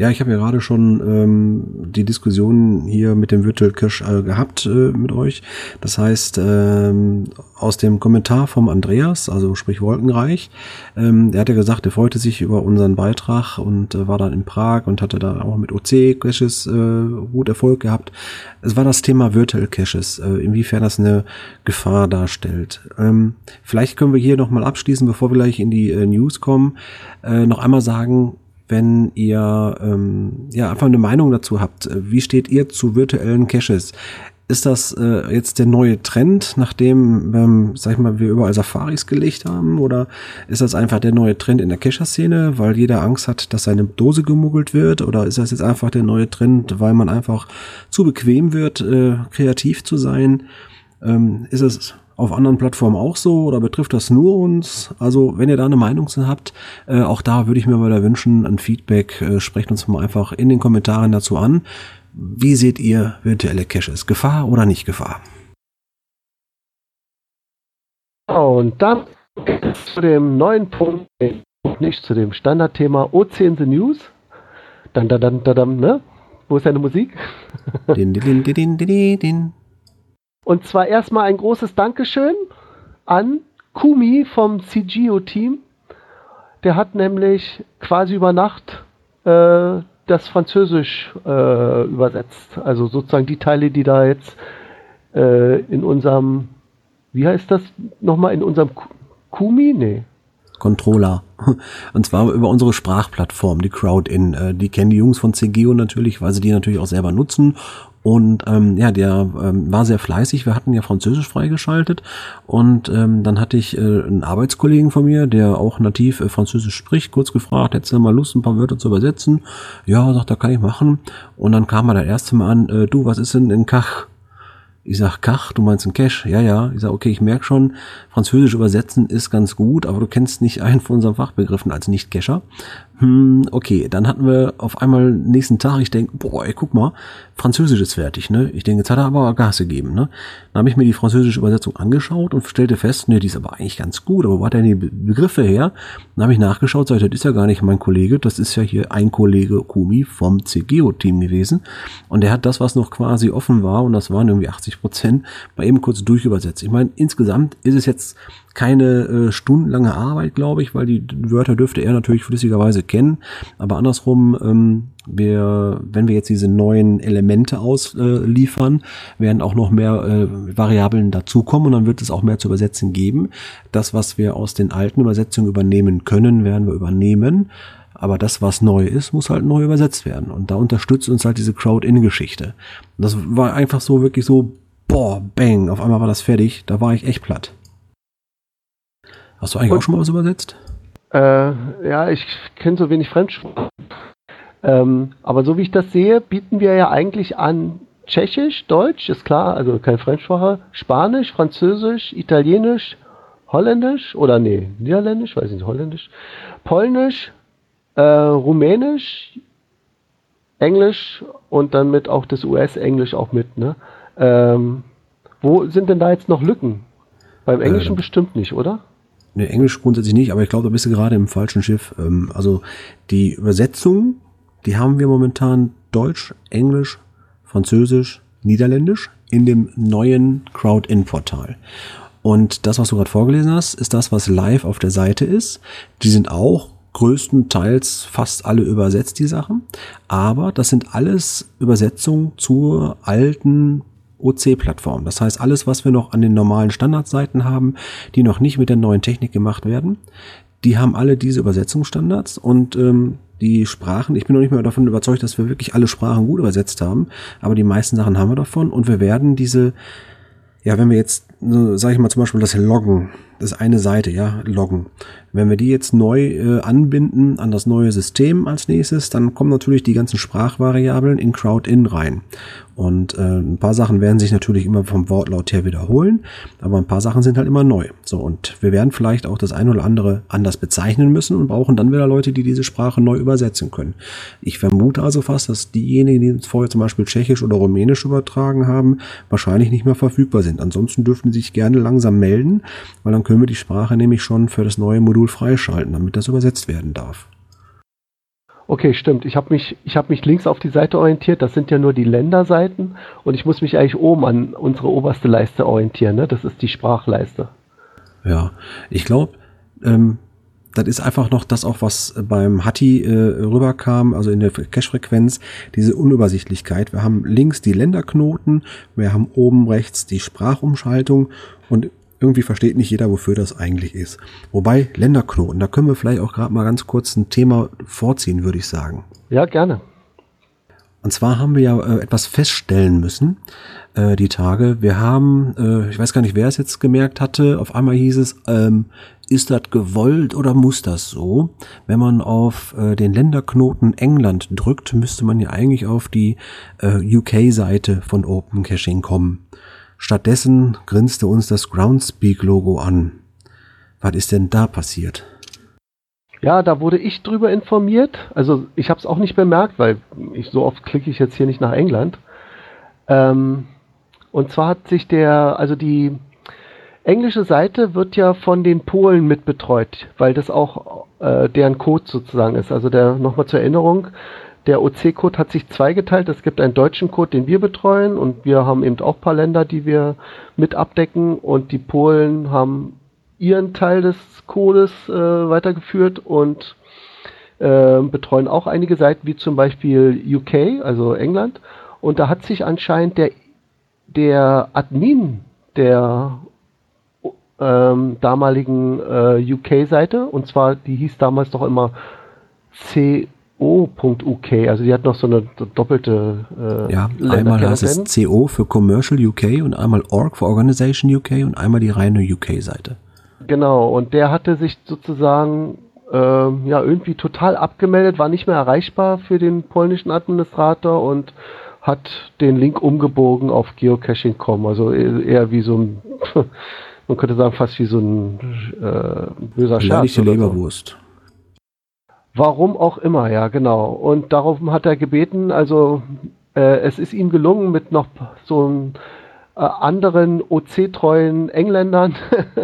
Ja, ich habe ja gerade schon ähm, die Diskussion hier mit dem Virtual Cache äh, gehabt äh, mit euch. Das heißt, ähm, aus dem Kommentar vom Andreas, also sprich Wolkenreich, ähm, der hat ja gesagt, er freute sich über unseren Beitrag und äh, war dann in Prag und hatte da auch mit OC-Caches äh, gut Erfolg gehabt. Es war das Thema Virtual Caches, äh, inwiefern das eine Gefahr darstellt. Ähm, vielleicht können wir hier nochmal abschließen, bevor wir gleich in die äh, News kommen, äh, noch einmal sagen, wenn ihr ähm, ja einfach eine Meinung dazu habt. Wie steht ihr zu virtuellen Caches? Ist das äh, jetzt der neue Trend, nachdem, ähm, sag ich mal, wir überall Safaris gelegt haben? Oder ist das einfach der neue Trend in der Cacher-Szene, weil jeder Angst hat, dass seine Dose gemuggelt wird? Oder ist das jetzt einfach der neue Trend, weil man einfach zu bequem wird, äh, kreativ zu sein? Ähm, ist es auf anderen Plattformen auch so oder betrifft das nur uns? Also, wenn ihr da eine Meinung zu habt, äh, auch da würde ich mir mal da wünschen, ein Feedback, äh, sprecht uns mal einfach in den Kommentaren dazu an. Wie seht ihr virtuelle Caches? Gefahr oder nicht Gefahr? Und dann zu dem neuen Punkt, nicht zu dem Standardthema OC in the News. Dann, dann, dann, dann, ne? Wo ist deine Musik? din, din, din, din, din, din. Und zwar erstmal ein großes Dankeschön an Kumi vom CGO-Team. Der hat nämlich quasi über Nacht äh, das Französisch äh, übersetzt. Also sozusagen die Teile, die da jetzt äh, in unserem, wie heißt das nochmal, in unserem Kumi? Nee. Controller. Und zwar über unsere Sprachplattform, die Crowdin. Äh, die kennen die Jungs von CGO natürlich, weil sie die natürlich auch selber nutzen und ähm, ja, der ähm, war sehr fleißig. Wir hatten ja Französisch freigeschaltet. Und ähm, dann hatte ich äh, einen Arbeitskollegen von mir, der auch nativ äh, Französisch spricht, kurz gefragt, hättest du mal Lust, ein paar Wörter zu übersetzen? Ja, sagt er, kann ich machen. Und dann kam er das erste Mal an, äh, du, was ist denn ein Kach? Ich sag, Kach, du meinst ein Cash? Ja, ja. Ich sag, okay, ich merk schon, Französisch übersetzen ist ganz gut, aber du kennst nicht einen von unseren Fachbegriffen als Nicht-Cacher. Hm, okay, dann hatten wir auf einmal nächsten Tag, ich denke, boah, ey, guck mal, Französisch ist fertig, ne? Ich denke, jetzt hat er aber Gas gegeben, ne? Dann habe ich mir die französische Übersetzung angeschaut und stellte fest, ne, die ist aber eigentlich ganz gut, aber wo hat er die Begriffe her? Dann habe ich nachgeschaut, sag das ist ja gar nicht mein Kollege, das ist ja hier ein Kollege Kumi vom CGO-Team gewesen und der hat das, was noch quasi offen war und das waren irgendwie 80 Prozent, mal eben kurz durchübersetzt. Ich meine, insgesamt ist es jetzt keine äh, stundenlange Arbeit, glaube ich, weil die Wörter dürfte er natürlich flüssigerweise kennen. Aber andersrum, ähm, wir, wenn wir jetzt diese neuen Elemente ausliefern, äh, werden auch noch mehr äh, Variablen dazukommen und dann wird es auch mehr zu übersetzen geben. Das, was wir aus den alten Übersetzungen übernehmen können, werden wir übernehmen. Aber das, was neu ist, muss halt neu übersetzt werden. Und da unterstützt uns halt diese Crowd-In-Geschichte. Das war einfach so wirklich so, boah, bang, auf einmal war das fertig. Da war ich echt platt. Hast du eigentlich Und, auch schon mal was übersetzt? Äh, ja, ich kenne so wenig Fremdsprachen. Ähm, aber so wie ich das sehe, bieten wir ja eigentlich an Tschechisch, Deutsch, ist klar, also keine Fremdsprache, Spanisch, Französisch, Italienisch, Holländisch oder nee, Niederländisch, weiß ich nicht, Holländisch, Polnisch, äh, Rumänisch, Englisch und dann mit auch das US-Englisch auch mit, ne? Ähm, wo sind denn da jetzt noch Lücken? Beim Englischen Ähm. bestimmt nicht, oder? Ne, Englisch grundsätzlich nicht, aber ich glaube, da bist du gerade im falschen Schiff. Ähm, also die Übersetzung, die haben wir momentan Deutsch, Englisch, Französisch, Niederländisch in dem neuen Crowd-In-Portal. Und das, was du gerade vorgelesen hast, ist das, was live auf der Seite ist. Die sind auch größtenteils fast alle übersetzt, die Sachen. Aber das sind alles Übersetzungen zur alten OC-Plattform. Das heißt, alles, was wir noch an den normalen Standardseiten haben, die noch nicht mit der neuen Technik gemacht werden, die haben alle diese Übersetzungsstandards und ähm, die Sprachen, ich bin noch nicht mehr davon überzeugt, dass wir wirklich alle Sprachen gut übersetzt haben, aber die meisten Sachen haben wir davon und wir werden diese, ja, wenn wir jetzt, so, sag ich mal zum Beispiel das Loggen, das ist eine Seite, ja, Loggen. Wenn wir die jetzt neu äh, anbinden an das neue System als nächstes, dann kommen natürlich die ganzen Sprachvariablen in Crowd-In rein. Und äh, ein paar Sachen werden sich natürlich immer vom Wortlaut her wiederholen, aber ein paar Sachen sind halt immer neu. So, und wir werden vielleicht auch das eine oder andere anders bezeichnen müssen und brauchen dann wieder Leute, die diese Sprache neu übersetzen können. Ich vermute also fast, dass diejenigen, die uns vorher zum Beispiel Tschechisch oder Rumänisch übertragen haben, wahrscheinlich nicht mehr verfügbar sind. Ansonsten dürften sie sich gerne langsam melden, weil dann können wir die Sprache nämlich schon für das neue Modul freischalten, damit das übersetzt werden darf. Okay, stimmt. Ich habe mich, ich hab mich links auf die Seite orientiert. Das sind ja nur die Länderseiten und ich muss mich eigentlich oben an unsere oberste Leiste orientieren. Ne? Das ist die Sprachleiste. Ja, ich glaube, ähm, das ist einfach noch das auch, was beim Hatti äh, rüberkam, also in der Cache-Frequenz, diese Unübersichtlichkeit. Wir haben links die Länderknoten, wir haben oben rechts die Sprachumschaltung und irgendwie versteht nicht jeder, wofür das eigentlich ist. Wobei Länderknoten, da können wir vielleicht auch gerade mal ganz kurz ein Thema vorziehen, würde ich sagen. Ja, gerne. Und zwar haben wir ja äh, etwas feststellen müssen, äh, die Tage. Wir haben, äh, ich weiß gar nicht, wer es jetzt gemerkt hatte, auf einmal hieß es, ähm, ist das gewollt oder muss das so? Wenn man auf äh, den Länderknoten England drückt, müsste man ja eigentlich auf die äh, UK-Seite von Open Caching kommen. Stattdessen grinste uns das Groundspeak-Logo an. Was ist denn da passiert? Ja, da wurde ich drüber informiert. Also ich habe es auch nicht bemerkt, weil ich so oft klicke ich jetzt hier nicht nach England. Ähm, und zwar hat sich der, also die englische Seite wird ja von den Polen mitbetreut, weil das auch äh, deren Code sozusagen ist. Also der nochmal zur Erinnerung, der OC-Code hat sich zweigeteilt. Es gibt einen deutschen Code, den wir betreuen und wir haben eben auch ein paar Länder, die wir mit abdecken und die Polen haben ihren Teil des Codes äh, weitergeführt und äh, betreuen auch einige Seiten, wie zum Beispiel UK, also England. Und da hat sich anscheinend der, der Admin der ähm, damaligen äh, UK-Seite, und zwar, die hieß damals doch immer co.uk, also die hat noch so eine doppelte äh, Ja, einmal heißt es CO für Commercial UK und einmal Org für Organization UK und einmal die reine UK-Seite. Genau, und der hatte sich sozusagen ähm, ja irgendwie total abgemeldet, war nicht mehr erreichbar für den polnischen Administrator und hat den Link umgebogen auf geocaching.com, also e-, eher wie so ein, man könnte sagen fast wie so ein äh, böser Scherz. Beleidigte oder so. Warum auch immer, ja, genau. Und darum hat er gebeten, also äh, es ist ihm gelungen, mit noch so äh, anderen OC-treuen Engländern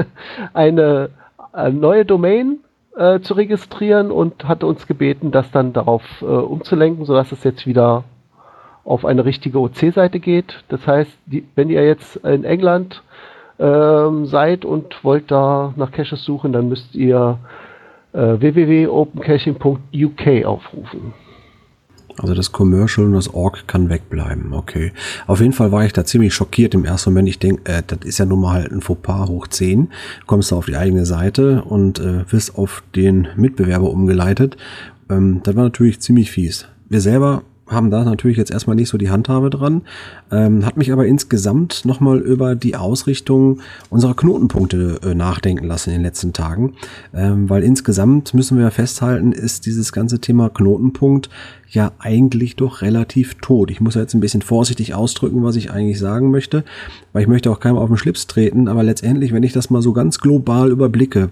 eine, äh, neue Domain äh, zu registrieren und hat uns gebeten, das dann darauf äh, umzulenken, sodass es jetzt wieder auf eine richtige OC-Seite geht. Das heißt, die, wenn ihr jetzt in England ähm, seid und wollt da nach Caches suchen, dann müsst ihr äh, www.opencaching.uk aufrufen. Also das Commercial und das Org kann wegbleiben, okay. Auf jeden Fall war ich da ziemlich schockiert im ersten Moment. Ich denke, äh, das ist ja nun mal halt ein Fauxpas hoch 10. Kommst du auf die eigene Seite und äh, wirst auf den Mitbewerber umgeleitet. Ähm, das war natürlich ziemlich fies. Wir selber haben da natürlich jetzt erstmal nicht so die Handhabe dran, ähm, hat mich aber insgesamt nochmal über die Ausrichtung unserer Knotenpunkte äh, nachdenken lassen in den letzten Tagen, ähm, weil insgesamt müssen wir festhalten, ist dieses ganze Thema Knotenpunkt ja eigentlich doch relativ tot. Ich muss jetzt ein bisschen vorsichtig ausdrücken, was ich eigentlich sagen möchte, weil ich möchte auch keinem auf den Schlips treten, aber letztendlich, wenn ich das mal so ganz global überblicke,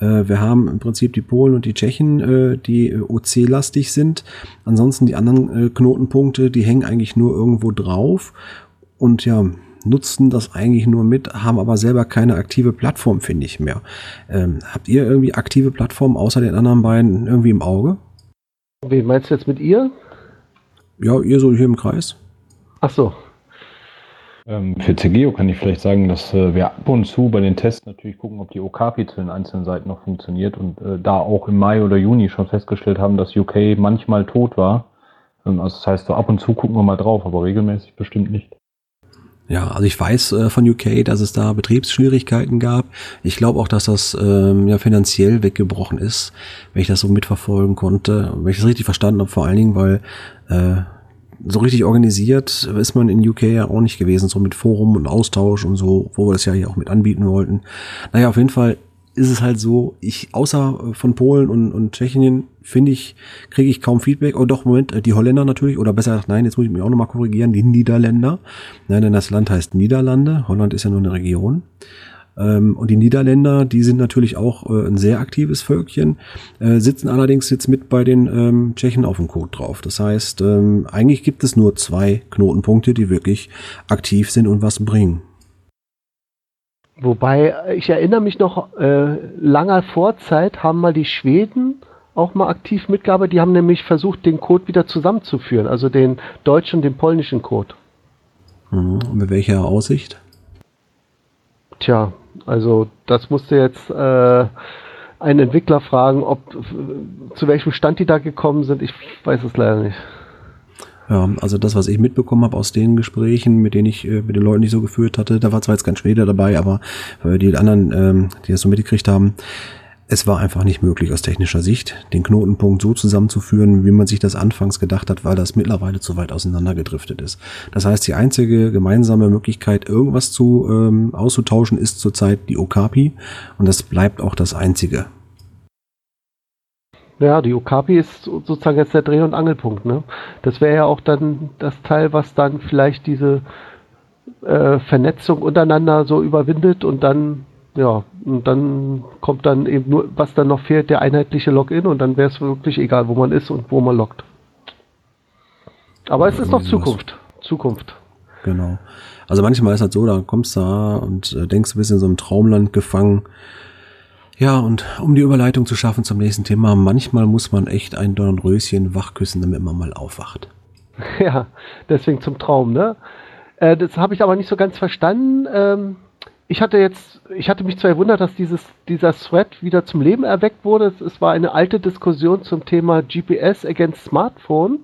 äh, wir haben im Prinzip die Polen und die Tschechen, äh, die äh, OC-lastig sind, ansonsten die anderen äh, Knotenpunkte, die hängen eigentlich nur irgendwo drauf und ja, nutzen das eigentlich nur mit, haben aber selber keine aktive Plattform, finde ich mehr. Ähm, habt ihr irgendwie aktive Plattformen außer den anderen beiden irgendwie im Auge? Wie meinst du jetzt mit ihr? Ja, ihr so hier im Kreis. Ach so. Ähm, für CGO kann ich vielleicht sagen, dass äh, wir ab und zu bei den Tests natürlich gucken, ob die Okapi zu den einzelnen Seiten noch funktioniert und äh, da auch im Mai oder Juni schon festgestellt haben, dass UK manchmal tot war. Ähm, also das heißt, so ab und zu gucken wir mal drauf, aber regelmäßig bestimmt nicht. Ja, also ich weiß äh, von UK, dass es da Betriebsschwierigkeiten gab. Ich glaube auch, dass das ähm, ja finanziell weggebrochen ist, wenn ich das so mitverfolgen konnte. Wenn ich das richtig verstanden habe, vor allen Dingen, weil äh, so richtig organisiert ist man in UK ja auch nicht gewesen, so mit Forum und Austausch und so, wo wir das ja hier auch mit anbieten wollten. Naja, auf jeden Fall ist es halt so, ich, außer äh, von Polen und, und Tschechien, finde ich, kriege ich kaum Feedback. Oh doch, Moment, äh, die Holländer natürlich, oder besser gesagt, nein, jetzt muss ich mich auch nochmal korrigieren, die Niederländer. Nein, denn das Land heißt Niederlande, Holland ist ja nur eine Region. Ähm, und die Niederländer, die sind natürlich auch äh, ein sehr aktives Völkchen, äh, sitzen allerdings jetzt mit bei den ähm, Tschechen auf dem Code drauf. Das heißt, ähm, eigentlich gibt es nur zwei Knotenpunkte, die wirklich aktiv sind und was bringen. Wobei, ich erinnere mich noch, äh, langer Vorzeit haben mal die Schweden auch mal aktiv mitgearbeitet. Die haben nämlich versucht, den Code wieder zusammenzuführen, also den deutschen und den polnischen Code. Mhm. Mit welcher Aussicht? Tja, also das musste jetzt äh, ein Entwickler fragen, ob zu welchem Stand die da gekommen sind. Ich weiß es leider nicht. Ja, also das, was ich mitbekommen habe aus den Gesprächen, mit denen ich äh, mit den Leuten nicht so geführt hatte, da war zwar jetzt kein Schwede dabei, aber äh, die anderen, ähm, die das so mitgekriegt haben, es war einfach nicht möglich aus technischer Sicht, den Knotenpunkt so zusammenzuführen, wie man sich das anfangs gedacht hat, weil das mittlerweile zu weit auseinandergedriftet ist. Das heißt, die einzige gemeinsame Möglichkeit, irgendwas zu ähm, auszutauschen, ist zurzeit die Okapi und das bleibt auch das einzige. Ja, die Okapi ist sozusagen jetzt der Dreh- und Angelpunkt. Ne? Das wäre ja auch dann das Teil, was dann vielleicht diese äh, Vernetzung untereinander so überwindet und dann ja, und dann kommt dann eben nur, was dann noch fehlt, der einheitliche Login und dann wäre es wirklich egal, wo man ist und wo man loggt. Aber es ist noch Zukunft. Zukunft. Genau. Also manchmal ist halt so, da kommst du da und äh, denkst, du bist in so einem Traumland gefangen. Ja, und um die Überleitung zu schaffen zum nächsten Thema, manchmal muss man echt ein Dornröschen wachküssen, damit man mal aufwacht. Ja, deswegen zum Traum, ne? Äh, das habe ich aber nicht so ganz verstanden. Ähm, ich hatte jetzt, ich hatte mich zwar gewundert, dass dieses, dieser Thread wieder zum Leben erweckt wurde. Es, es war eine alte Diskussion zum Thema GPS against Smartphone,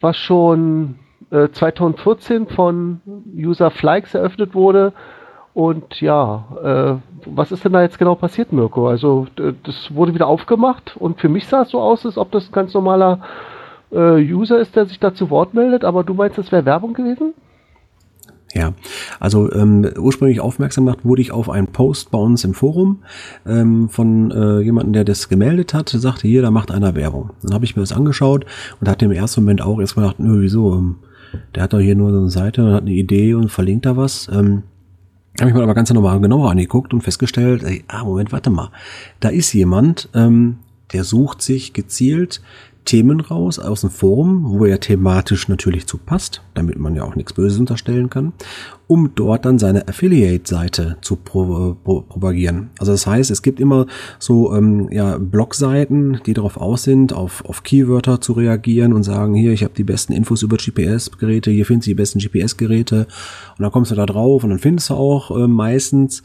was schon äh, 2014 von User Flykes eröffnet wurde. Und ja, äh, was ist denn da jetzt genau passiert, Mirko? Also das wurde wieder aufgemacht und für mich sah es so aus, als ob das ein ganz normaler äh, User ist, der sich da zu Wort meldet, aber du meinst, das wäre Werbung gewesen? Ja, also ähm, ursprünglich aufmerksam gemacht wurde ich auf einen Post bei uns im Forum ähm, von äh, jemandem, der das gemeldet hat, sagte, hier, da macht einer Werbung. Dann habe ich mir das angeschaut und hatte im ersten Moment auch erstmal gedacht, nö, wieso? Ähm, der hat doch hier nur so eine Seite und hat eine Idee und verlinkt da was. Ähm, habe ich mir aber ganz normal genauer angeguckt und festgestellt, ey, ah, Moment, warte mal. Da ist jemand, ähm, der sucht sich gezielt Themen raus aus dem Forum, wo er thematisch natürlich zu passt, damit man ja auch nichts Böses unterstellen kann, um dort dann seine Affiliate-Seite zu pro, pro, propagieren. Also das heißt, es gibt immer so ähm, ja, Blogseiten, die darauf aus sind, auf, auf Keywörter zu reagieren und sagen, hier, ich habe die besten Infos über GPS-Geräte, hier findest du die besten GPS-Geräte und dann kommst du da drauf und dann findest du auch äh, meistens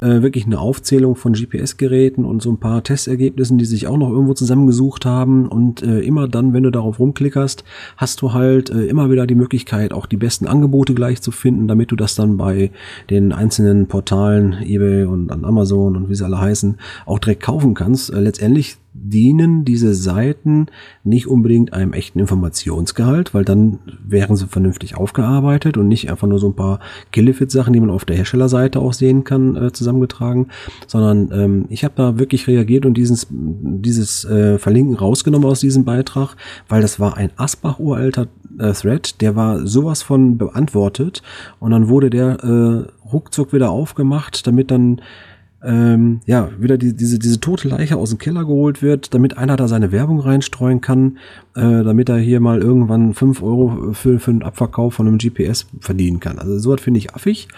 äh, wirklich eine Aufzählung von GPS-Geräten und so ein paar Testergebnissen, die sich auch noch irgendwo zusammengesucht haben. Und äh, immer dann, wenn du darauf rumklickerst, hast du halt äh, immer wieder die Möglichkeit, auch die besten Angebote gleich zu finden, damit du das dann bei den einzelnen Portalen, eBay und an Amazon und wie sie alle heißen, auch direkt kaufen kannst. Äh, letztendlich dienen diese Seiten nicht unbedingt einem echten Informationsgehalt, weil dann wären sie vernünftig aufgearbeitet und nicht einfach nur so ein paar Killefit-Sachen, die man auf der Herstellerseite auch sehen kann, äh, zusammengetragen, sondern ähm, ich habe da wirklich reagiert und dieses, dieses äh, Verlinken rausgenommen aus diesem Beitrag, weil das war ein Asbach-uralter äh, Thread, der war sowas von beantwortet und dann wurde der äh, ruckzuck wieder aufgemacht, damit dann ähm, ja, wieder die, diese, diese tote Leiche aus dem Keller geholt wird, damit einer da seine Werbung reinstreuen kann, äh, damit er hier mal irgendwann fünf Euro für, für einen Abverkauf von einem GPS verdienen kann. Also sowas finde ich affig.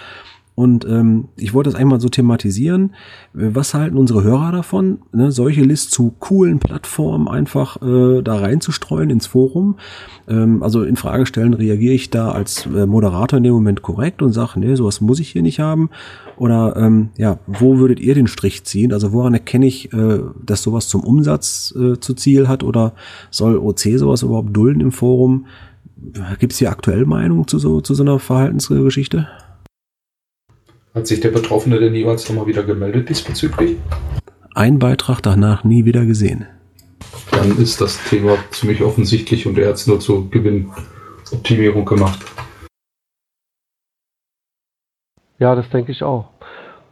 Und ähm, ich wollte das einmal so thematisieren. Was halten unsere Hörer davon, ne, solche Lists zu coolen Plattformen einfach äh, da reinzustreuen ins Forum? Ähm, also in Frage stellen, reagiere ich da als äh, Moderator in dem Moment korrekt und sage, nee, sowas muss ich hier nicht haben? Oder ähm, ja, wo würdet ihr den Strich ziehen? Also woran erkenne ich, äh, dass sowas zum Umsatz äh, zu Ziel hat? Oder soll OC sowas überhaupt dulden im Forum? Gibt es hier aktuell Meinungen zu so, zu so einer Verhaltensgeschichte? Hat sich der Betroffene denn jeweils nochmal wieder gemeldet diesbezüglich? Ein Beitrag danach nie wieder gesehen. Dann ist das Thema ziemlich offensichtlich und er hat es nur zur Gewinnoptimierung gemacht. Ja, das denke ich auch.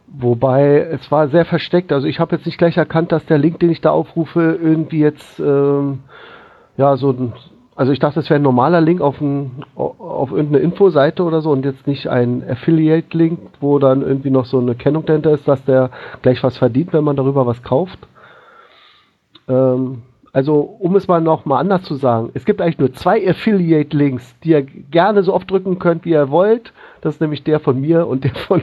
Wobei es war sehr versteckt. Also ich habe jetzt nicht gleich erkannt, dass der Link, den ich da aufrufe, irgendwie jetzt ähm, ja so ein also ich dachte, es wäre ein normaler Link auf, ein, auf irgendeine Infoseite oder so und jetzt nicht ein Affiliate-Link, wo dann irgendwie noch so eine Kennung dahinter ist, dass der gleich was verdient, wenn man darüber was kauft. Ähm, also um es mal noch mal anders zu sagen, es gibt eigentlich nur zwei Affiliate-Links, die ihr gerne so oft drücken könnt, wie ihr wollt. Das ist nämlich der von mir und der von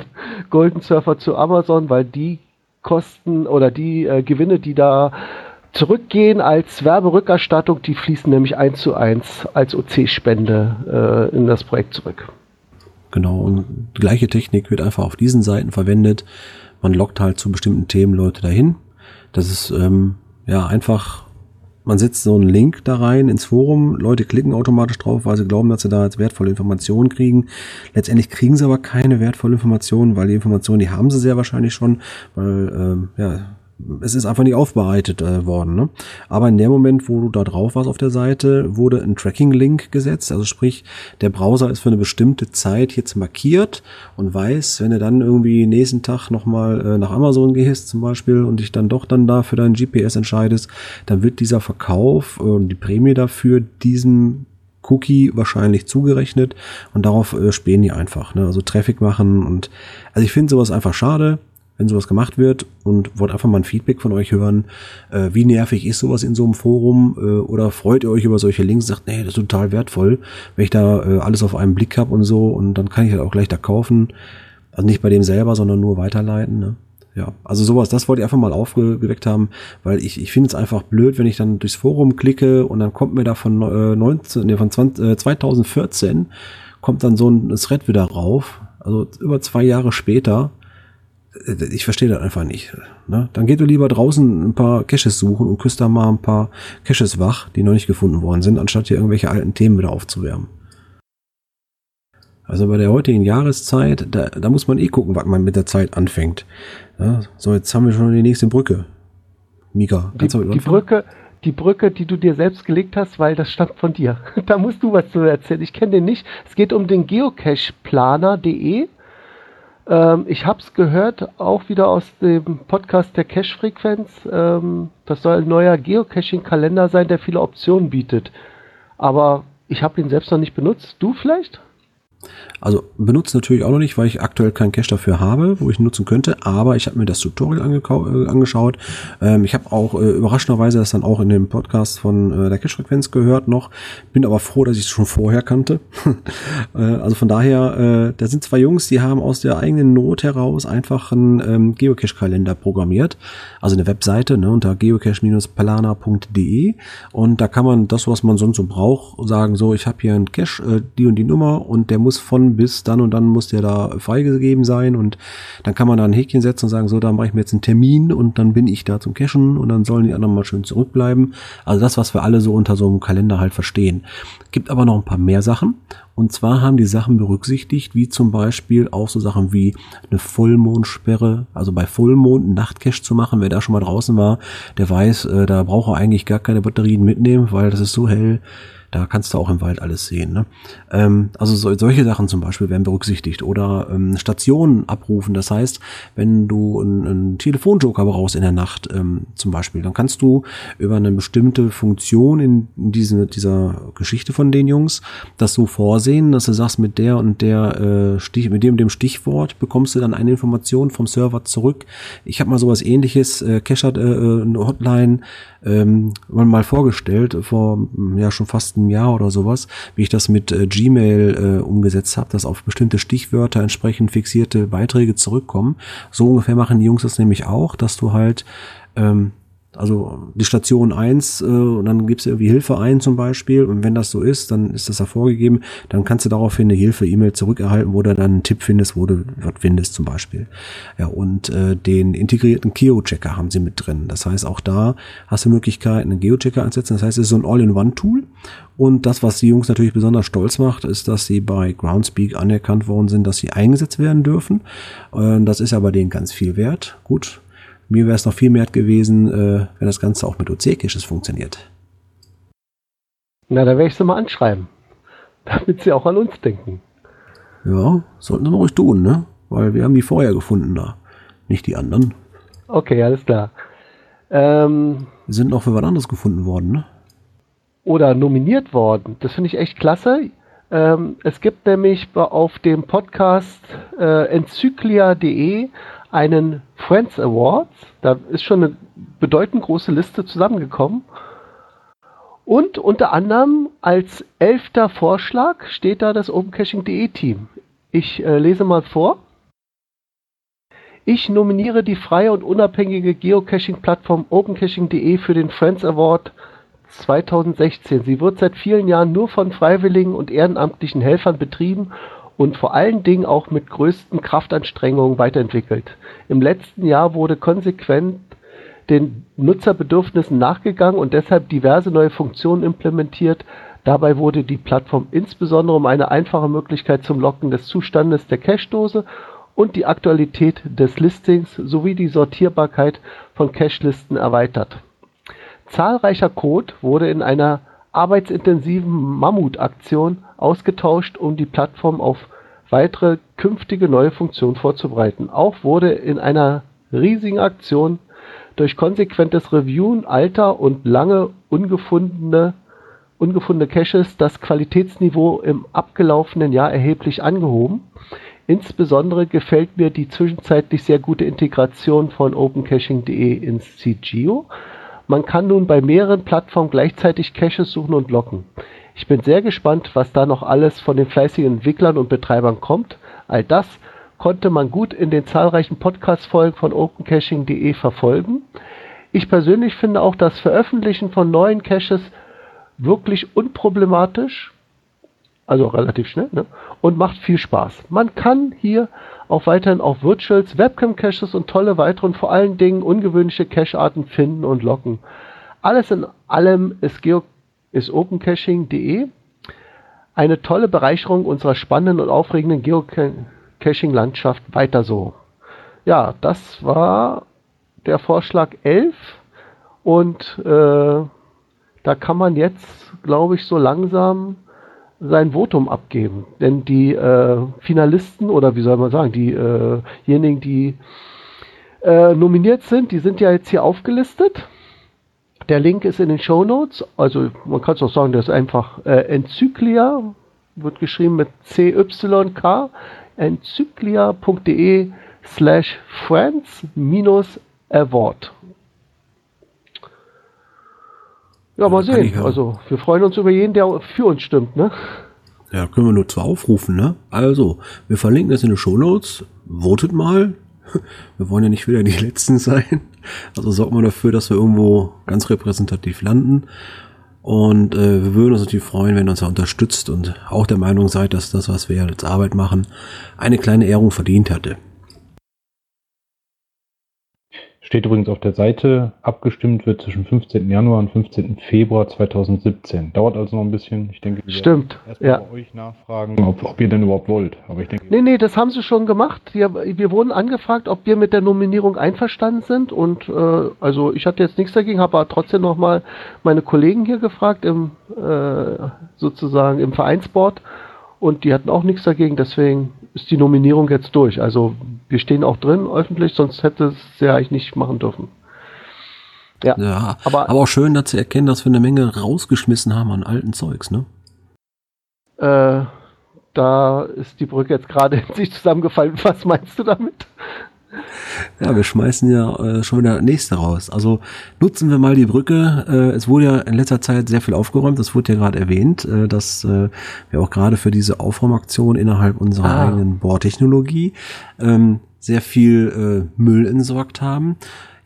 Golden Surfer zu Amazon, weil die Kosten oder die äh, Gewinne, die da zurückgehen als Werberückerstattung. Die fließen nämlich eins zu eins als OC-Spende äh, in das Projekt zurück. Genau, und die gleiche Technik wird einfach auf diesen Seiten verwendet. Man lockt halt zu bestimmten Themen Leute dahin. Das ist ähm, ja einfach, man setzt so einen Link da rein ins Forum, Leute klicken automatisch drauf, weil sie glauben, dass sie da jetzt wertvolle Informationen kriegen. Letztendlich kriegen sie aber keine wertvolle Informationen, weil die Informationen, die haben sie sehr wahrscheinlich schon, weil ähm, ja, es ist einfach nicht aufbereitet äh, worden. Ne? Aber in dem Moment, wo du da drauf warst auf der Seite, wurde ein Tracking-Link gesetzt. Also sprich, der Browser ist für eine bestimmte Zeit jetzt markiert und weiß, wenn du dann irgendwie nächsten Tag nochmal äh, nach Amazon gehst zum Beispiel und dich dann doch dann da für deinen GPS entscheidest, dann wird dieser Verkauf und äh, die Prämie dafür diesem Cookie wahrscheinlich zugerechnet und darauf äh, spähen die einfach. Ne? Also Traffic machen und also ich finde sowas einfach schade wenn sowas gemacht wird und wollt einfach mal ein Feedback von euch hören. Äh, wie nervig ist sowas in so einem Forum? Äh, oder freut ihr euch über solche Links? Sagt, nee, das ist total wertvoll, wenn ich da äh, alles auf einen Blick habe und so und dann kann ich halt auch gleich da kaufen. Also nicht bei dem selber, sondern nur weiterleiten. Ne? Ja, also sowas, das wollte ich einfach mal aufgeweckt haben, weil ich, ich finde es einfach blöd, wenn ich dann durchs Forum klicke und dann kommt mir da von, äh, 19, nee, von 20, äh, 2014 kommt dann so ein Thread wieder rauf. Also über zwei Jahre später ich verstehe das einfach nicht. Ne? Dann geht du lieber draußen ein paar Caches suchen und küsst da mal ein paar Caches wach, die noch nicht gefunden worden sind, anstatt hier irgendwelche alten Themen wieder aufzuwärmen. Also bei der heutigen Jahreszeit, da, da muss man eh gucken, was man mit der Zeit anfängt. Ja, so, jetzt haben wir schon die nächste Brücke. Mika, kannst die, du die Brücke, die Brücke, die du dir selbst gelegt hast, weil das stammt von dir. da musst du was zu erzählen. Ich kenne den nicht. Es geht um den geocacheplaner.de. Ähm, ich habe es gehört, auch wieder aus dem Podcast der Cache-Frequenz. Ähm, das soll ein neuer Geocaching-Kalender sein, der viele Optionen bietet. Aber ich habe ihn selbst noch nicht benutzt. Du vielleicht? Also benutzt natürlich auch noch nicht, weil ich aktuell keinen Cache dafür habe, wo ich nutzen könnte, aber ich habe mir das Tutorial äh, angeschaut. Ähm, ich habe auch äh, überraschenderweise das dann auch in dem Podcast von äh, der Cache-Frequenz gehört noch. Bin aber froh, dass ich es schon vorher kannte. äh, also von daher, äh, da sind zwei Jungs, die haben aus der eigenen Not heraus einfach einen ähm, Geocache-Kalender programmiert. Also eine Webseite ne, unter geocache-palana.de und da kann man das, was man sonst so braucht, sagen so, ich habe hier einen Cache, die und die Nummer und der muss muss von bis dann und dann muss der da freigegeben sein und dann kann man da ein Häkchen setzen und sagen, so, da mache ich mir jetzt einen Termin und dann bin ich da zum Cashen und dann sollen die anderen mal schön zurückbleiben. Also das, was wir alle so unter so einem Kalender halt verstehen. Gibt aber noch ein paar mehr Sachen und zwar haben die Sachen berücksichtigt, wie zum Beispiel auch so Sachen wie eine Vollmondsperre, also bei Vollmond einen Nachtcache zu machen. Wer da schon mal draußen war, der weiß, äh, da braucht er eigentlich gar keine Batterien mitnehmen, weil das ist so hell, da kannst du auch im Wald alles sehen. Ne? Ähm, also so, solche Sachen zum Beispiel werden berücksichtigt. Oder ähm, Stationen abrufen. Das heißt, wenn du einen, Telefonjoker brauchst in der Nacht ähm, zum Beispiel, dann kannst du über eine bestimmte Funktion in, in diese, dieser Geschichte von den Jungs das so vorsehen, dass du sagst, mit der und der äh, Stich, mit dem und dem Stichwort bekommst du dann eine Information vom Server zurück. Ich habe mal sowas ähnliches, äh, Cached, äh, äh, eine Hotline, ähm, mal vorgestellt, vor ja schon fast einem Jahr oder sowas, wie ich das mit äh, Gmail äh, umgesetzt habe, dass auf bestimmte Stichwörter entsprechend fixierte Beiträge zurückkommen. So ungefähr machen die Jungs das nämlich auch, dass du halt ähm, also die Station eins äh, und dann gibst du irgendwie Hilfe ein zum Beispiel und wenn das so ist, dann ist das hervorgegeben, dann kannst du daraufhin eine Hilfe-E-Mail zurückerhalten, wo du dann einen Tipp findest, wo du was findest zum Beispiel. Ja, und äh, den integrierten Geo-Checker haben sie mit drin. Das heißt, auch da hast du Möglichkeit, einen Geo-Checker einzusetzen. Das heißt, es ist so ein All-in-One-Tool und das, was die Jungs natürlich besonders stolz macht, ist, dass sie bei Groundspeak anerkannt worden sind, dass sie eingesetzt werden dürfen. Äh, das ist aber denen ganz viel wert. Gut, mir wäre es noch viel mehr gewesen, äh, wenn das Ganze auch mit OC-Caches funktioniert. Na, da werde ich sie mal anschreiben. Damit sie auch an uns denken. Ja, sollten sie mal ruhig tun, ne? Weil wir haben die vorher gefunden da. Nicht die anderen. Okay, alles klar. Ähm, wir sind noch für was anderes gefunden worden, ne? Oder nominiert worden. Das finde ich echt klasse. Ähm, es gibt nämlich auf dem Podcast äh, enzyklia.de einen Friends Awards. Da ist schon eine bedeutend große Liste zusammengekommen. Und unter anderem als elfter Vorschlag steht da das OpenCaching.de Team. Ich äh, lese mal vor. Ich nominiere die freie und unabhängige Geocaching-Plattform OpenCaching.de für den Friends Award 2016. Sie wird seit vielen Jahren nur von freiwilligen und ehrenamtlichen Helfern betrieben und vor allen Dingen auch mit größten Kraftanstrengungen weiterentwickelt. Im letzten Jahr wurde konsequent den Nutzerbedürfnissen nachgegangen und deshalb diverse neue Funktionen implementiert. Dabei wurde die Plattform insbesondere um eine einfache Möglichkeit zum Locken des Zustandes der Cache-Dose und die Aktualität des Listings sowie die Sortierbarkeit von Cache-Listen erweitert. Zahlreicher Code wurde in einer arbeitsintensiven Mammutaktion ausgetauscht, um die Plattform auf weitere künftige neue Funktionen vorzubereiten. Auch wurde in einer riesigen Aktion durch konsequentes Reviewen alter und lange ungefundene, ungefundene Caches das Qualitätsniveau im abgelaufenen Jahr erheblich angehoben. Insbesondere gefällt mir die zwischenzeitlich sehr gute Integration von OpenCaching.de ins CGO. Man kann nun bei mehreren Plattformen gleichzeitig Caches suchen und locken. Ich bin sehr gespannt, was da noch alles von den fleißigen Entwicklern und Betreibern kommt. All das konnte man gut in den zahlreichen Podcast-Folgen von opencaching.de verfolgen. Ich persönlich finde auch das Veröffentlichen von neuen Caches wirklich unproblematisch, also relativ schnell, ne? und macht viel Spaß. Man kann hier auch weiterhin auf Virtuals, Webcam-Caches und tolle weitere und vor allen Dingen ungewöhnliche Cache-Arten finden und locken. Alles in allem ist Geo ist opencaching.de eine tolle Bereicherung unserer spannenden und aufregenden Geocaching-Landschaft. Weiter so. Ja, das war der Vorschlag 11 und äh, da kann man jetzt, glaube ich, so langsam sein Votum abgeben. Denn die äh, Finalisten oder wie soll man sagen, diejenigen, äh die äh, nominiert sind, die sind ja jetzt hier aufgelistet. Der Link ist in den Show Notes. Also man kann es auch sagen, das ist einfach äh, Enzyklia, wird geschrieben mit CYK, enzyklia.de slash friends minus award. Ja, mal sehen. Also wir freuen uns über jeden, der für uns stimmt, ne? Ja, können wir nur zwei aufrufen, ne? Also, wir verlinken das in den Show Notes. Votet mal, wir wollen ja nicht wieder die Letzten sein. Also sorgt mal dafür, dass wir irgendwo ganz repräsentativ landen. Und äh, wir würden uns natürlich freuen, wenn ihr uns da unterstützt und auch der Meinung seid, dass das, was wir als Arbeit machen, eine kleine Ehrung verdient hatte. Steht übrigens auf der Seite, abgestimmt wird zwischen 15. Januar und 15. Februar 2017. Dauert also noch ein bisschen. Ich denke, wir Stimmt, erstmal ja. bei euch nachfragen, ob, ob ihr denn überhaupt wollt. Aber ich denke, Nee, nee, das haben sie schon gemacht. Wir, wir wurden angefragt, ob wir mit der Nominierung einverstanden sind. Und äh, also ich hatte jetzt nichts dagegen, habe aber trotzdem nochmal meine Kollegen hier gefragt, im, äh, sozusagen im Vereinsboard. Und die hatten auch nichts dagegen, deswegen ist die Nominierung jetzt durch. Also wir stehen auch drin öffentlich, sonst hätte es ja eigentlich nicht machen dürfen. Ja, Ja, aber, aber auch schön, dass sie erkennen, dass wir eine Menge rausgeschmissen haben an alten Zeugs, ne? äh, da ist die Brücke jetzt gerade in sich zusammengefallen. Was meinst du damit? Ja, wir schmeißen ja äh, schon wieder nächste raus. Also nutzen wir mal die Brücke. Äh, es wurde ja in letzter Zeit sehr viel aufgeräumt. Das wurde ja gerade erwähnt, äh, dass äh, wir auch gerade für diese Aufräumaktion innerhalb unserer Ah. eigenen Bohrtechnologie ähm, sehr viel äh, Müll entsorgt haben.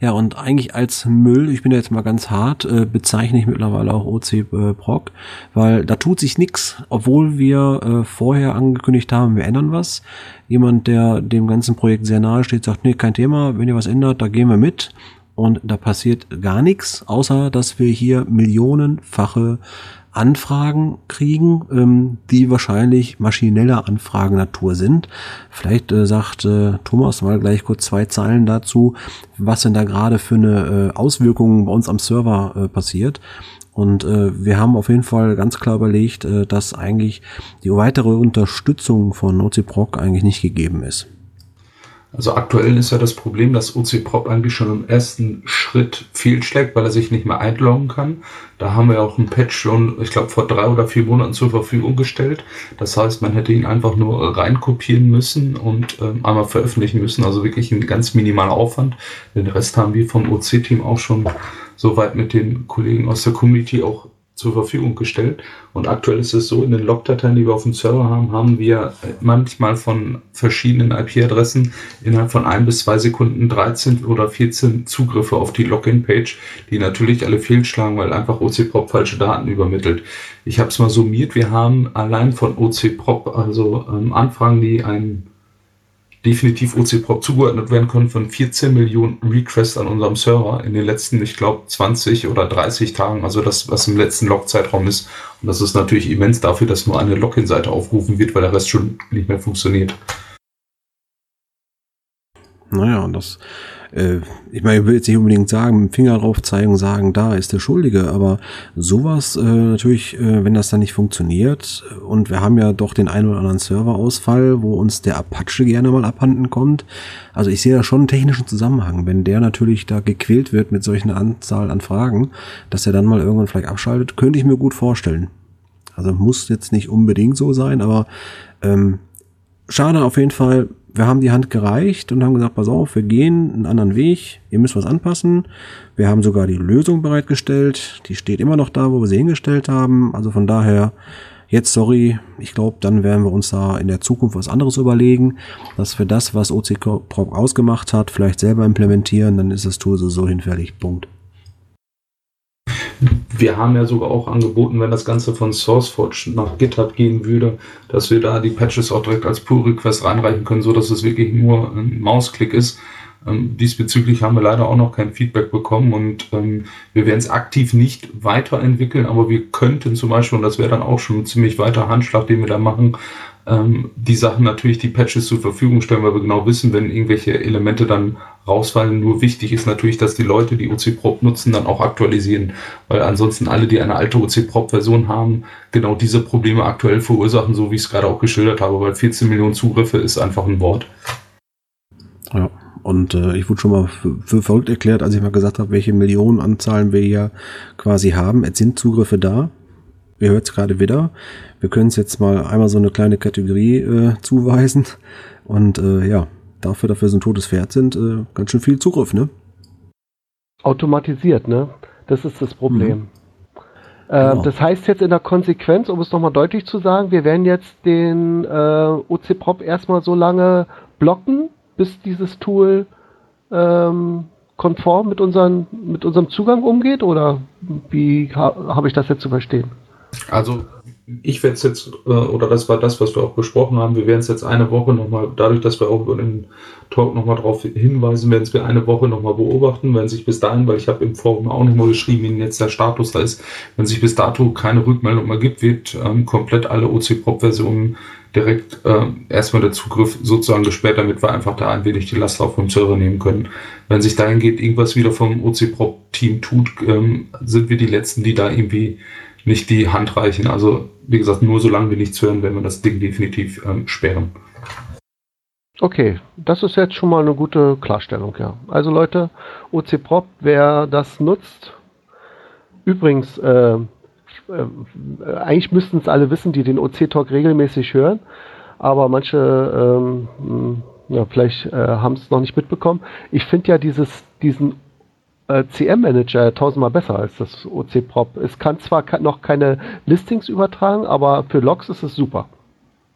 Ja, und eigentlich als Müll, ich bin ja jetzt mal ganz hart, äh, bezeichne ich mittlerweile auch OC äh, Proc, weil da tut sich nichts, obwohl wir äh, vorher angekündigt haben, wir ändern was. Jemand, der dem ganzen Projekt sehr nahe steht, sagt, nee, kein Thema, wenn ihr was ändert, da gehen wir mit. Und da passiert gar nichts, außer dass wir hier millionenfache Anfragen kriegen, ähm, die wahrscheinlich maschineller Anfragen Natur sind. Vielleicht äh, sagt äh, Thomas mal gleich kurz zwei Zeilen dazu, was denn da gerade für eine äh, Auswirkung bei uns am Server äh, passiert. Und äh, wir haben auf jeden Fall ganz klar überlegt, äh, dass eigentlich die weitere Unterstützung von OCProc eigentlich nicht gegeben ist. Also aktuell ist ja das Problem, dass OC Prop eigentlich schon im ersten Schritt fehlschlägt, weil er sich nicht mehr einloggen kann. Da haben wir auch einen Patch schon, ich glaube, vor drei oder vier Monaten zur Verfügung gestellt. Das heißt, man hätte ihn einfach nur reinkopieren müssen und ähm, einmal veröffentlichen müssen. Also wirklich ein ganz minimaler Aufwand. Den Rest haben wir vom OC-Team auch schon soweit mit den Kollegen aus der Community auch zur Verfügung gestellt. Und aktuell ist es so, in den Logdateien, die wir auf dem Server haben, haben wir manchmal von verschiedenen IP-Adressen innerhalb von ein bis zwei Sekunden 13 oder 14 Zugriffe auf die Login-Page, die natürlich alle fehlschlagen, weil einfach OC-Prop falsche Daten übermittelt. Ich habe es mal summiert, wir haben allein von OC-Prop, also ähm, Anfragen, die ein definitiv OC-Prop zugeordnet werden können von 14 Millionen Requests an unserem Server in den letzten, ich glaube, 20 oder 30 Tagen, also das, was im letzten Log-Zeitraum ist. Und das ist natürlich immens dafür, dass nur eine Login-Seite aufgerufen wird, weil der Rest schon nicht mehr funktioniert. Naja, und das, äh, ich meine, ich will jetzt nicht unbedingt sagen, mit dem Finger drauf zeigen, sagen, da ist der Schuldige, aber sowas äh, natürlich, äh, wenn das dann nicht funktioniert, und wir haben ja doch den einen oder anderen Serverausfall, wo uns der Apache gerne mal abhanden kommt. Also ich sehe da schon einen technischen Zusammenhang. Wenn der natürlich da gequält wird mit solchen Anzahl an Fragen, dass er dann mal irgendwann vielleicht abschaltet, könnte ich mir gut vorstellen. Also muss jetzt nicht unbedingt so sein, aber ähm, schade auf jeden Fall. Wir haben die Hand gereicht und haben gesagt, pass auf, wir gehen einen anderen Weg, ihr müsst was anpassen. Wir haben sogar die Lösung bereitgestellt, die steht immer noch da, wo wir sie hingestellt haben. Also von daher, jetzt sorry, ich glaube, dann werden wir uns da in der Zukunft was anderes überlegen, dass wir das, was OC Prop ausgemacht hat, vielleicht selber implementieren, dann ist das Tool so, so hinfällig. Punkt. Wir haben ja sogar auch angeboten, wenn das Ganze von SourceForge nach GitHub gehen würde, dass wir da die Patches auch direkt als Pull-Request reinreichen können, so dass es wirklich nur ein Mausklick ist. Ähm, diesbezüglich haben wir leider auch noch kein Feedback bekommen und ähm, wir werden es aktiv nicht weiterentwickeln, aber wir könnten zum Beispiel, und das wäre dann auch schon ein ziemlich weiter Handschlag, den wir da machen, ähm, die Sachen natürlich die Patches zur Verfügung stellen, weil wir genau wissen, wenn irgendwelche Elemente dann rausfallen. Nur wichtig ist natürlich, dass die Leute, die OC Prop nutzen, dann auch aktualisieren, weil ansonsten alle, die eine alte OC Prop Version haben, genau diese Probleme aktuell verursachen, so wie ich es gerade auch geschildert habe, weil 14 Millionen Zugriffe ist einfach ein Wort. Ja, und äh, ich wurde schon mal für, für verrückt erklärt, als ich mal gesagt habe, welche Millionenanzahlen wir hier quasi haben. Es sind Zugriffe da. Wir hört es gerade wieder. Wir können es jetzt mal einmal so eine kleine Kategorie äh, zuweisen. Und äh, ja, dafür, dass wir so ein totes Pferd sind, äh, ganz schön viel Zugriff, ne? Automatisiert, ne? Das ist das Problem. Mhm. Ähm, Genau. Das heißt jetzt in der Konsequenz, um es nochmal deutlich zu sagen, wir werden jetzt den äh, OC-Prop erstmal so lange blocken, bis dieses Tool ähm, konform mit, unseren, mit unserem Zugang umgeht oder wie ha, habe ich das jetzt zu verstehen? Also ich werde es jetzt, äh, oder das war das, was wir auch besprochen haben, wir werden es jetzt eine Woche nochmal, dadurch, dass wir auch über den Talk nochmal darauf hinweisen, werden es wir eine Woche nochmal beobachten, wenn sich bis dahin, weil ich habe im Forum auch nochmal geschrieben, wie jetzt der Status da ist, wenn sich bis dato keine Rückmeldung mehr gibt, wird ähm, komplett alle OC-Prop-Versionen direkt äh, erstmal der Zugriff sozusagen gesperrt, damit wir einfach da ein wenig die Last auf dem Server nehmen können. Wenn sich dahin geht, irgendwas wieder vom OC-Prop-Team tut, ähm, sind wir die Letzten, die da irgendwie nicht die Hand reichen. Also, wie gesagt, nur solange wir nichts hören, werden wir das Ding definitiv ähm, sperren. Okay, das ist jetzt schon mal eine gute Klarstellung, ja. Also Leute, OC Prop, wer das nutzt, übrigens, äh, äh, eigentlich müssten es alle wissen, die den OC Talk regelmäßig hören, aber manche ähm, ja, vielleicht äh, haben es noch nicht mitbekommen. Ich finde ja dieses, diesen äh, CM-Manager tausendmal besser als das OC Prop. Es kann zwar noch keine Listings übertragen, aber für Logs ist es super.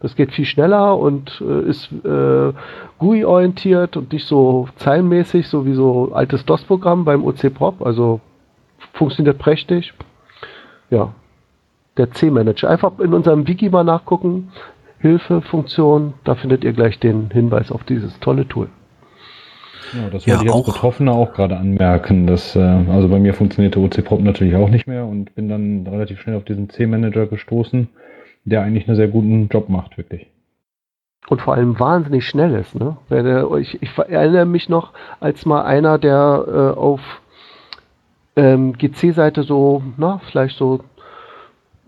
Das geht viel schneller und äh, ist äh, GUI-orientiert und nicht so zeilenmäßig, so wie so altes DOS-Programm beim OC Prop. Also funktioniert prächtig. Ja, der C-Manager. Einfach in unserem Wiki mal nachgucken. Hilfe, Funktion, da findet ihr gleich den Hinweis auf dieses tolle Tool. Ja, das wollte ja, ich als Betroffener auch gerade anmerken. Dass, äh, also bei mir funktionierte OC Prop natürlich auch nicht mehr und bin dann relativ schnell auf diesen C-Manager gestoßen, der eigentlich einen sehr guten Job macht, wirklich. Und vor allem wahnsinnig schnell ist. Ne? Ich, ich erinnere mich noch, als mal einer, der äh, auf ähm, GC-Seite so, na, vielleicht so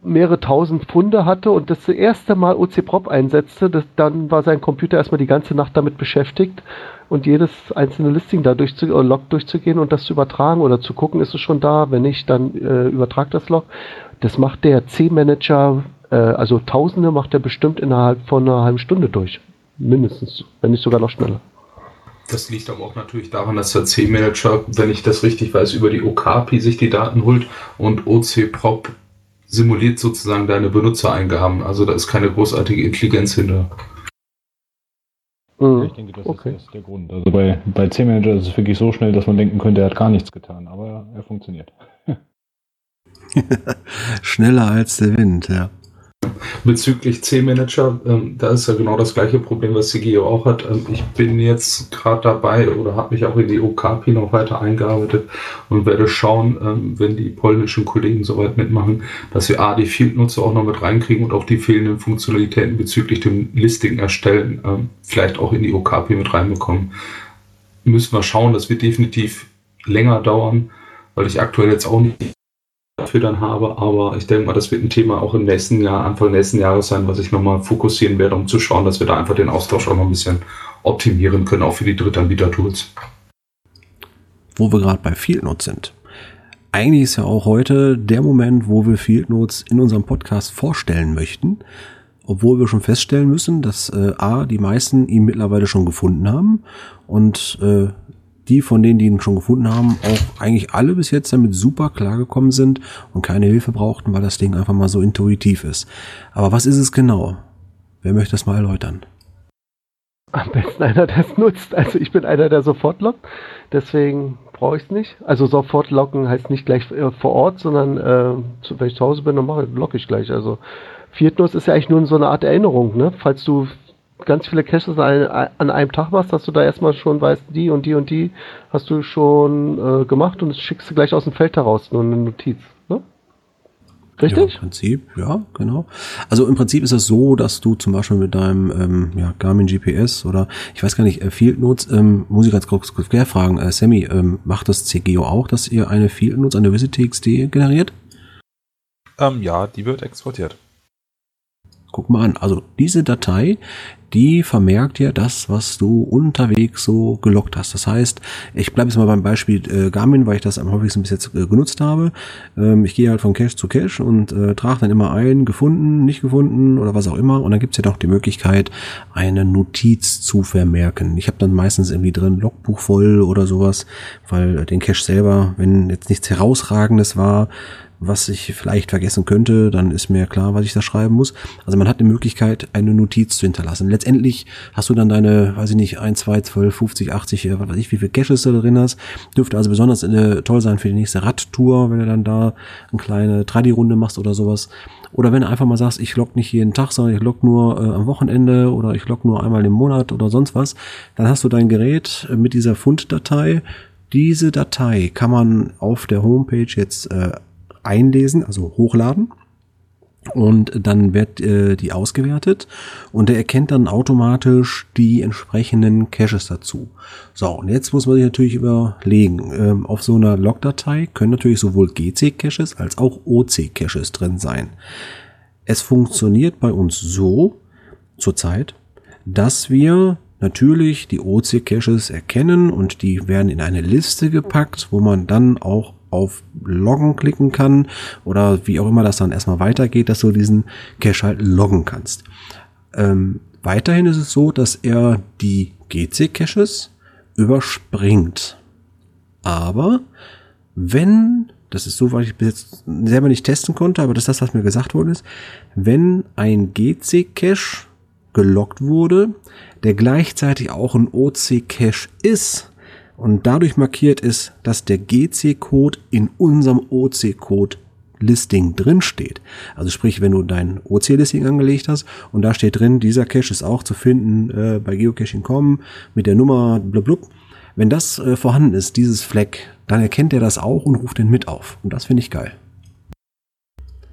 mehrere tausend Pfunde hatte und das erste Mal OC Prop einsetzte, das, dann war sein Computer erstmal die ganze Nacht damit beschäftigt und jedes einzelne Listing da durchzu oder Log durchzugehen und das zu übertragen oder zu gucken, ist es schon da, wenn nicht, dann äh, übertragt das Log. Das macht der C-Manager, äh, also Tausende macht er bestimmt innerhalb von einer halben Stunde durch. Mindestens, wenn nicht sogar noch schneller. Das liegt aber auch natürlich daran, dass der C-Manager, wenn ich das richtig weiß, über die OKAPI sich die Daten holt und OC-Prop simuliert sozusagen deine Benutzereingaben. Also da ist keine großartige Intelligenz hinter. Mhm. Ich denke, das okay. ist der Grund. Also bei, bei C-Manager ist es wirklich so schnell, dass man denken könnte, er hat gar nichts getan, aber er funktioniert. Schneller als der Wind, ja. Bezüglich C-Manager, ähm, da ist ja genau das gleiche Problem, was CGO auch hat. Ähm, ich bin jetzt gerade dabei oder habe mich auch in die OKP noch weiter eingearbeitet und werde schauen, ähm, wenn die polnischen Kollegen soweit mitmachen, dass wir A, die Field-Nutzer auch noch mit reinkriegen und auch die fehlenden Funktionalitäten bezüglich dem Listing erstellen, ähm, vielleicht auch in die OKP mit reinbekommen. Müssen wir schauen, das wird definitiv länger dauern, weil ich aktuell jetzt auch nicht dafür dann habe. Aber ich denke mal, das wird ein Thema auch im nächsten Jahr, Anfang nächsten Jahres sein, was ich nochmal fokussieren werde, um zu schauen, dass wir da einfach den Austausch auch noch ein bisschen optimieren können, auch für die Drittanbieter-Tools. Wo wir gerade bei Field Notes sind. Eigentlich ist ja auch heute der Moment, wo wir Field Notes in unserem Podcast vorstellen möchten. Obwohl wir schon feststellen müssen, dass äh, A, die meisten ihn mittlerweile schon gefunden haben und äh, die von denen, die ihn schon gefunden haben, auch eigentlich alle bis jetzt damit super klargekommen sind und keine Hilfe brauchten, weil das Ding einfach mal so intuitiv ist. Aber was ist es genau? Wer möchte das mal erläutern? Am besten einer, der es nutzt. Also ich bin einer, der sofort lockt. Deswegen brauche ich es nicht. Also sofort locken heißt nicht gleich äh, vor Ort, sondern äh, wenn ich zu Hause bin, dann mache, locke ich gleich. Also Viertnutz ist ja eigentlich nur so eine Art Erinnerung. Ne? Falls du ganz viele Caches an, an, einem Tag machst, dass du da erstmal schon weißt, die und die und die hast du schon äh, gemacht und das schickst du gleich aus dem Feld heraus, nur eine Notiz. Ne? Richtig? Ja, im Prinzip, ja, genau. Also im Prinzip ist es so, dass du zum Beispiel mit deinem ähm, ja, Garmin GPS oder ich weiß gar nicht, äh, Field Notes, ähm, muss ich ganz kurz, kurz fragen, äh, Sammy, ähm, macht das CGO auch, dass ihr eine Field Notes, eine VisitTXT generiert? Ähm, ja, die wird exportiert. Guck mal an. Also diese Datei, die vermerkt dir das, was du unterwegs so gelockt hast. Das heißt, ich bleibe jetzt mal beim Beispiel äh, Garmin, weil ich das am häufigsten bis jetzt äh, genutzt habe. Ähm, ich gehe halt von Cache zu Cache und äh, trage dann immer ein, gefunden, nicht gefunden oder was auch immer. Und dann gibt's ja noch die Möglichkeit, eine Notiz zu vermerken. Ich habe dann meistens irgendwie drin Logbuch voll oder sowas, weil den Cache selber, wenn jetzt nichts herausragendes war, was ich vielleicht vergessen könnte, dann ist mir klar, was ich da schreiben muss. Also man hat die Möglichkeit, eine Notiz zu hinterlassen. letztendlich hast du dann deine, weiß ich nicht, 1, 2, 12, 50, 80, äh, was weiß ich, wie viele Caches du drin hast. Dürfte also besonders äh, toll sein für die nächste Radtour, wenn du dann da eine kleine Tradi-Runde machst oder sowas. Oder wenn du einfach mal sagst, ich log nicht jeden Tag, sondern ich log nur äh, am Wochenende oder ich log nur einmal im Monat oder sonst was, dann hast du dein Gerät äh, mit dieser Funddatei. Diese Datei kann man auf der Homepage jetzt äh, einlesen, also hochladen und dann wird äh, die ausgewertet und der erkennt dann automatisch die entsprechenden Caches dazu. So, und jetzt muss man sich natürlich überlegen, ähm, auf so einer Logdatei können natürlich sowohl GC-Caches als auch OC-Caches drin sein. Es funktioniert bei uns so zurzeit, dass wir natürlich die OC-Caches erkennen und die werden in eine Liste gepackt, wo man dann auch auf Loggen klicken kann oder wie auch immer das dann erstmal weitergeht, dass du diesen Cache halt loggen kannst. Ähm, weiterhin ist es so, dass er die GC-Caches überspringt. Aber wenn, das ist so, weil ich bis jetzt selber nicht testen konnte, aber das ist das, was mir gesagt worden ist, wenn ein GC-Cache gelockt wurde, der gleichzeitig auch ein OC-Cache ist, und dadurch markiert ist, dass der GC-Code in unserem OC-Code Listing drin steht. Also sprich, wenn du dein OC-Listing angelegt hast und da steht drin, dieser Cache ist auch zu finden äh, bei geocaching.com mit der Nummer blablabla. Wenn das äh, vorhanden ist, dieses Fleck, dann erkennt er das auch und ruft den mit auf. Und das finde ich geil.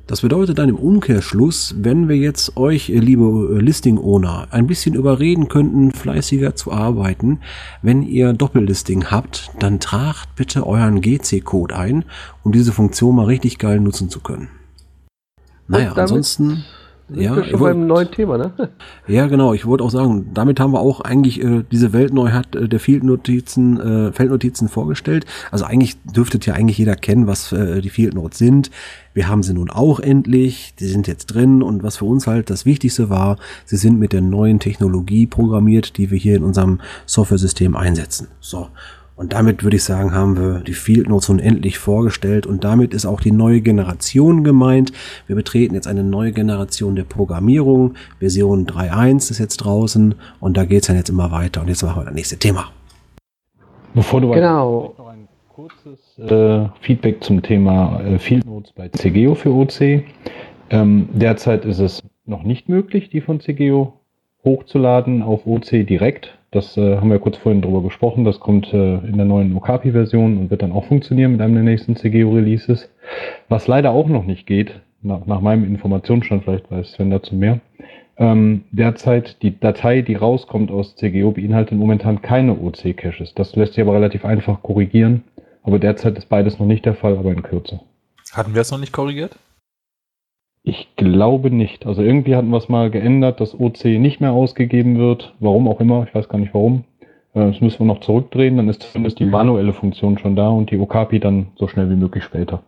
Das bedeutet dann im Umkehrschluss, wenn wir jetzt euch, liebe Listing-Owner, ein bisschen überreden könnten, fleißiger zu arbeiten, wenn ihr Doppellisting habt, dann tragt bitte euren GC-Code ein, um diese Funktion mal richtig geil nutzen zu können. Naja, ansonsten sind ja, wir schon beim neuen Thema, ne? Ja, genau. Ich wollte auch sagen, damit haben wir auch eigentlich äh, diese Weltneuheit äh, der Field-Notizen, äh, Feldnotizen vorgestellt. Also eigentlich dürftet ja eigentlich jeder kennen, was äh, die Field Notes sind. Wir haben sie nun auch endlich. Die sind jetzt drin und was für uns halt das Wichtigste war, sie sind mit der neuen Technologie programmiert, die wir hier in unserem Software-System einsetzen. So. Und damit würde ich sagen, haben wir die Field Notes unendlich vorgestellt und damit ist auch die neue Generation gemeint. Wir betreten jetzt eine neue Generation der Programmierung. Version 3.1 ist jetzt draußen und da geht es dann jetzt immer weiter. Und jetzt machen wir das nächste Thema. Bevor du genau. noch ein kurzes äh, Feedback zum Thema äh, Field Notes bei CGO für OC. Ähm, derzeit ist es noch nicht möglich, die von CGO hochzuladen auf OC direkt. Das äh, haben wir kurz vorhin drüber gesprochen. Das kommt äh, in der neuen Okapi-Version und wird dann auch funktionieren mit einem der nächsten CGO-Releases. Was leider auch noch nicht geht, nach, nach meinem Informationsstand, vielleicht weiß Sven dazu mehr, ähm, derzeit die Datei, die rauskommt aus CGO, beinhaltet momentan keine OC-Caches. Das lässt sich aber relativ einfach korrigieren. Aber derzeit ist beides noch nicht der Fall, aber in Kürze. Hatten wir es noch nicht korrigiert? Ich glaube nicht. Also irgendwie hatten wir es mal geändert, dass OC nicht mehr ausgegeben wird. Warum auch immer, ich weiß gar nicht warum. Äh, das müssen wir noch zurückdrehen, dann ist zumindest die manuelle Funktion schon da und die Okapi dann so schnell wie möglich später.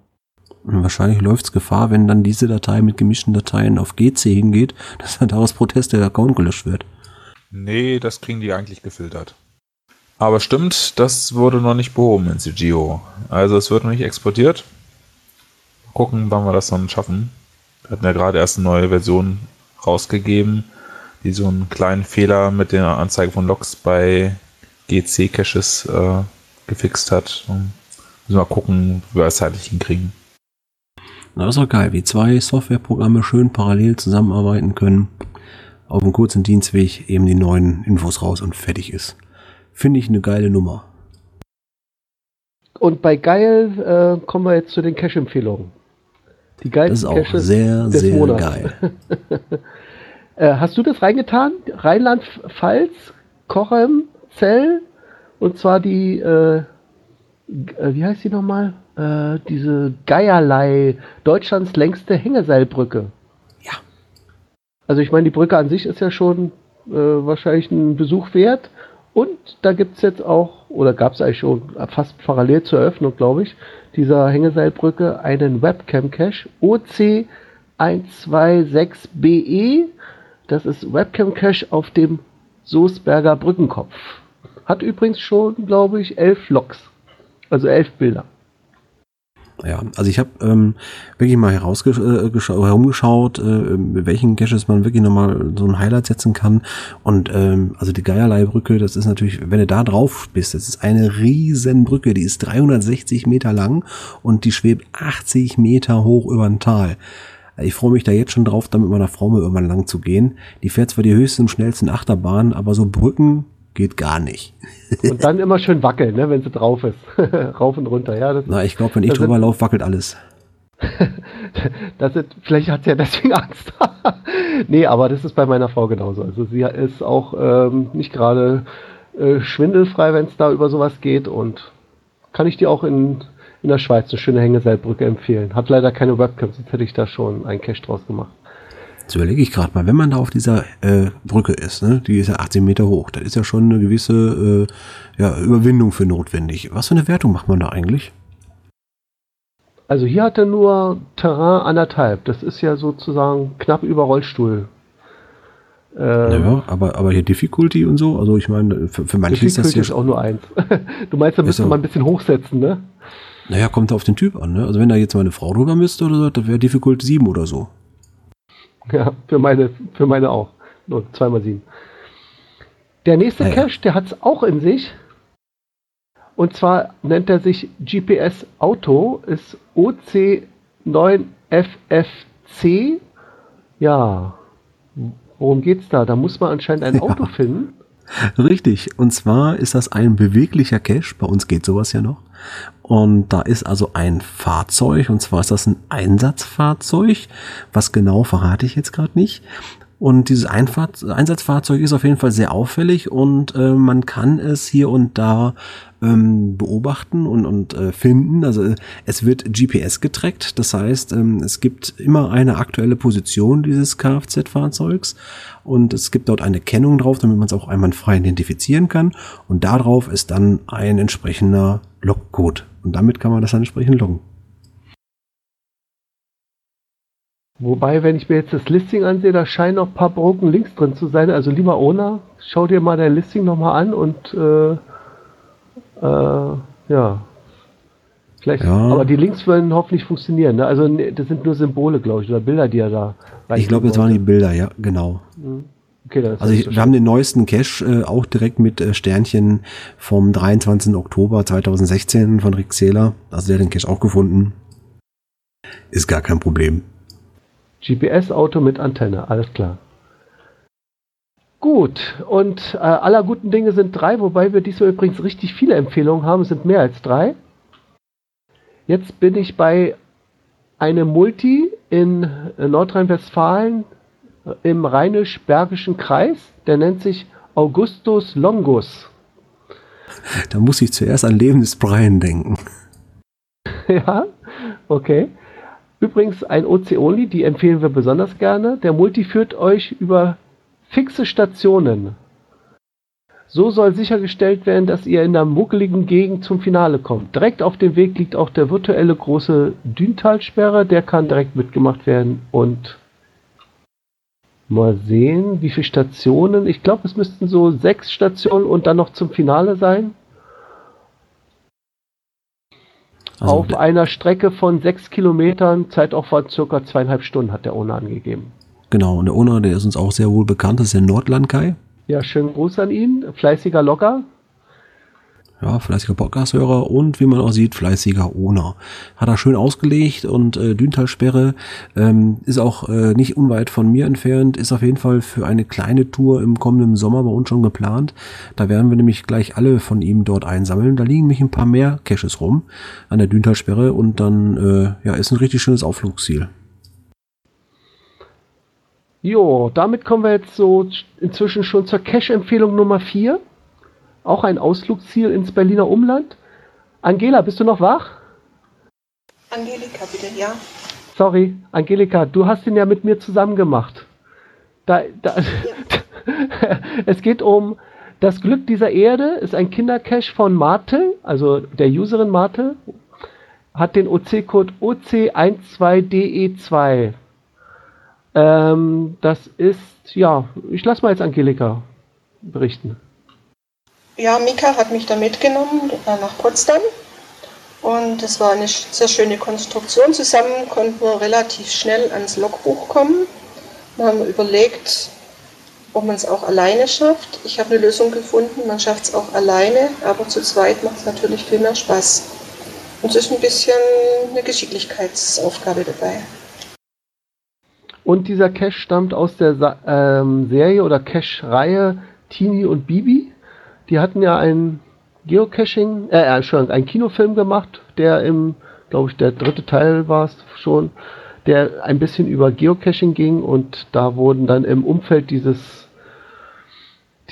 Wahrscheinlich läuft es Gefahr, wenn dann diese Datei mit gemischten Dateien auf GC hingeht, dass dann daraus Protest der Account gelöscht wird. Nee, das kriegen die eigentlich gefiltert. Aber stimmt, das wurde noch nicht behoben in CGO. Also es wird noch nicht exportiert. Gucken, wann wir das dann schaffen. Wir hatten ja gerade erst eine neue Version rausgegeben, die so einen kleinen Fehler mit der Anzeige von Logs bei GC-Caches äh, gefixt hat. Und müssen wir mal gucken, wie wir es zeitlich hinkriegen. Na, das ist doch geil, wie zwei Softwareprogramme schön parallel zusammenarbeiten können. Auf einem kurzen Dienstweg eben die neuen Infos raus und fertig ist. Finde ich eine geile Nummer. Und bei geil äh, kommen wir jetzt zu den Cache-Empfehlungen. Die geilsten Das ist auch Caches sehr, des sehr Monats. geil. Äh, hast du das reingetan? Rheinland-Pfalz, Kochem, Zell und zwar die, äh, äh, wie heißt die nochmal? Äh, diese Geierlei, Deutschlands längste Hängeseilbrücke. Ja. Also ich meine, die Brücke an sich ist ja schon äh, wahrscheinlich ein Besuch wert. Und da gibt es jetzt auch, oder gab es eigentlich schon fast parallel zur Eröffnung, glaube ich, dieser Hängeseilbrücke einen Webcam-Cache OC126BE. E. Das ist Webcam-Cache auf dem Soesberger Brückenkopf. Hat übrigens schon, glaube ich, elf Logs. Also elf Bilder. Ja, also ich habe ähm, wirklich mal herumgeschaut, äh, mit welchen Caches man wirklich nochmal so ein Highlight setzen kann. Und ähm, also die Geierlei-Brücke, das ist natürlich, wenn du da drauf bist, das ist eine riesen Brücke, die ist 360 Meter lang und die schwebt 80 Meter hoch über ein Tal. Ich freue mich da jetzt schon drauf, da mit meiner Frau mal irgendwann lang zu gehen. Die fährt zwar die höchsten und schnellsten Achterbahnen, aber so Brücken geht gar nicht. Und dann immer schön wackeln, ne, wenn sie drauf ist. Rauf und runter, ja. Na, ich glaube, wenn ich drüber laufe, wackelt alles. das ist, vielleicht hat sie ja deswegen Angst. nee, aber das ist bei meiner Frau genauso. Also sie ist auch ähm, nicht gerade äh, schwindelfrei, wenn es da über sowas geht und kann ich dir auch in, in der Schweiz eine schöne Hängeseilbrücke empfehlen. Hat leider keine Webcam, sonst hätte ich da schon einen Cache draus gemacht. Jetzt überlege ich gerade mal, wenn man da auf dieser äh, Brücke ist, ne, die ist ja 18 Meter hoch, da ist ja schon eine gewisse äh, ja, Überwindung für notwendig. Was für eine Wertung macht man da eigentlich? Also hier hat er nur Terrain anderthalb. Das ist ja sozusagen knapp über Rollstuhl. Ähm, ja, aber, aber hier Difficulty und so, also ich meine, für, für manche ist das ja... ist auch nur eins. du meinst, da müsste man ein bisschen hochsetzen, ne? Naja, kommt auf den Typ an, ne? Also wenn da jetzt mal eine Frau drüber müsste oder so, das wäre Difficulty 7 oder so. Ja, für meine, für meine auch. Nur zweimal sieben. Der nächste Ja, ja. Cache, der hat es auch in sich. Und zwar nennt er sich GPS Auto, ist OC9FFC. Ja, worum geht's da? Da muss man anscheinend ein Auto finden. Richtig. Und zwar ist das ein beweglicher Cache. Bei uns geht sowas ja noch. Und da ist also ein Fahrzeug. Und zwar ist das ein Einsatzfahrzeug. Was genau verrate ich jetzt gerade nicht. Und dieses Einfahrt Einsatzfahrzeug ist auf jeden Fall sehr auffällig und äh, man kann es hier und da ähm, beobachten und, und äh, finden. Also äh, es wird GPS getrackt, das heißt, ähm, es gibt immer eine aktuelle Position dieses Kfz-Fahrzeugs und es gibt dort eine Kennung drauf, damit man es auch einwandfrei identifizieren kann. Und darauf ist dann ein entsprechender Logcode und damit kann man das dann entsprechend loggen. Wobei, wenn ich mir jetzt das Listing ansehe, da scheinen noch ein paar Broken Links drin zu sein. Also lieber Owner, schau dir mal dein Listing nochmal an und äh, äh, ja. Vielleicht, Ja. aber die Links werden hoffentlich funktionieren. Ne? Also ne, das sind nur Symbole, glaube ich, oder Bilder, die er da. Ich glaube, das waren die Bilder, ja, genau. Okay, dann ist Also ich, wir haben den neuesten Cache äh, auch direkt mit äh, Sternchen vom 23. Oktober 2016 von Rick Zähler. Also der hat den Cache auch gefunden. Ist gar kein Problem. GPS-Auto mit Antenne, alles klar. Gut, und äh, aller guten Dinge sind drei, wobei wir diesmal übrigens richtig viele Empfehlungen haben, es sind mehr als drei. Jetzt bin ich bei einem Multi in Nordrhein-Westfalen äh, im rheinisch-bergischen Kreis, der nennt sich Augustus Longus. Da muss ich zuerst an Leben des Brian denken. ja, okay. Übrigens ein OC-Only, die empfehlen wir besonders gerne. Der Multi führt euch über fixe Stationen. So soll sichergestellt werden, dass ihr in der muckeligen Gegend zum Finale kommt. Direkt auf dem Weg liegt auch der virtuelle große Düntalsperre, der kann direkt mitgemacht werden und mal sehen, wie viele Stationen. Ich glaube, es müssten so sechs Stationen und dann noch zum Finale sein. Also auf einer Strecke von sechs Kilometern, Zeitaufwand circa zweieinhalb Stunden, hat der Owner angegeben. Genau, und der Owner, der ist uns auch sehr wohl bekannt, das ist der Nordlandkai. Ja, schönen Gruß an ihn. Fleißiger Logger. Ja, fleißiger Podcast-Hörer und wie man auch sieht, fleißiger Owner. Hat er schön ausgelegt und äh, Düntalsperre ähm, ist auch äh, nicht unweit von mir entfernt, ist auf jeden Fall für eine kleine Tour im kommenden Sommer bei uns schon geplant. Da werden wir nämlich gleich alle von ihm dort einsammeln. Da liegen nämlich ein paar mehr Caches rum an der Düntalsperre und dann äh, ja, ist ein richtig schönes Ausflugsziel. Jo, damit kommen wir jetzt so inzwischen schon zur Cache-Empfehlung Nummer 4. Auch ein Ausflugsziel ins Berliner Umland. Angela, bist du noch wach? Angelika, bitte, ja. Sorry, Angelika, du hast ihn ja mit mir zusammen gemacht. Da, da, es geht um das Glück dieser Erde, ist ein Kindercache von Marte, also der Userin Marte, hat den OC-Code OC12DE2. Ähm, das ist, ja, ich lasse mal jetzt Angelika berichten. Ja, Mika hat mich da mitgenommen äh, nach Potsdam Und es war eine sehr schöne Konstruktion. Zusammen konnten wir relativ schnell ans Logbuch kommen. Wir haben überlegt, ob man es auch alleine schafft. Ich habe eine Lösung gefunden, man schafft es auch alleine, aber zu zweit macht es natürlich viel mehr Spaß. Und es ist ein bisschen eine Geschicklichkeitsaufgabe dabei. Und dieser Cache stammt aus der Sa ähm, Serie oder Cache-Reihe Tini und Bibi. Die hatten ja einen Geocaching, äh, Entschuldigung, einen Kinofilm gemacht, der im, glaube ich, der dritte Teil war es schon, der ein bisschen über Geocaching ging und da wurden dann im Umfeld dieses,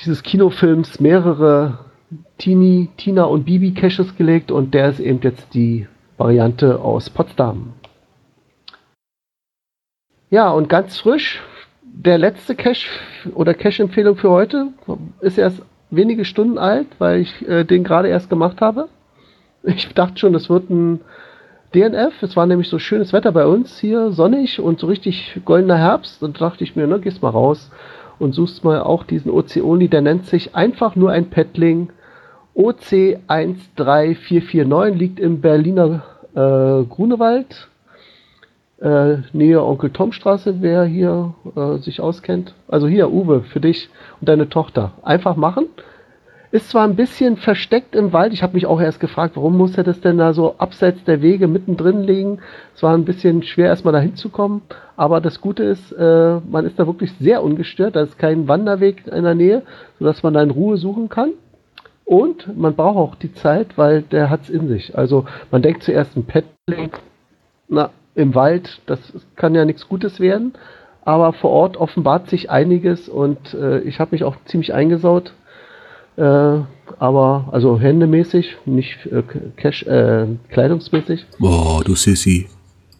dieses Kinofilms mehrere Tini, Tina und Bibi Caches gelegt und der ist eben jetzt die Variante aus Potsdam. Ja, und ganz frisch, der letzte Cache oder Cache-Empfehlung für heute ist erst wenige Stunden alt, weil ich äh, den gerade erst gemacht habe. Ich dachte schon, das wird ein DNF. Es war nämlich so schönes Wetter bei uns hier, sonnig und so richtig goldener Herbst. Und dachte ich mir, ne, gehst mal raus und suchst mal auch diesen Oceoni. Der nennt sich einfach nur ein Pettling. OC13449 liegt im Berliner äh, Grunewald. Äh, Nähe Onkel Tom Straße, wer hier äh, sich auskennt. Also hier, Uwe, für dich und deine Tochter. Einfach machen. Ist zwar ein bisschen versteckt im Wald. Ich habe mich auch erst gefragt, warum muss er das denn da so abseits der Wege mittendrin liegen? Es war ein bisschen schwer, erstmal da hinzukommen. Aber das Gute ist, äh, man ist da wirklich sehr ungestört. Da ist kein Wanderweg in der Nähe, sodass man da in Ruhe suchen kann. Und man braucht auch die Zeit, weil der hat es in sich. Also man denkt zuerst ein Paddling. Na, im Wald, das kann ja nichts Gutes werden. Aber vor Ort offenbart sich einiges und äh, ich habe mich auch ziemlich eingesaut. Äh, aber also händemäßig, nicht äh, Cash, äh, kleidungsmäßig. Boah, du Sissy.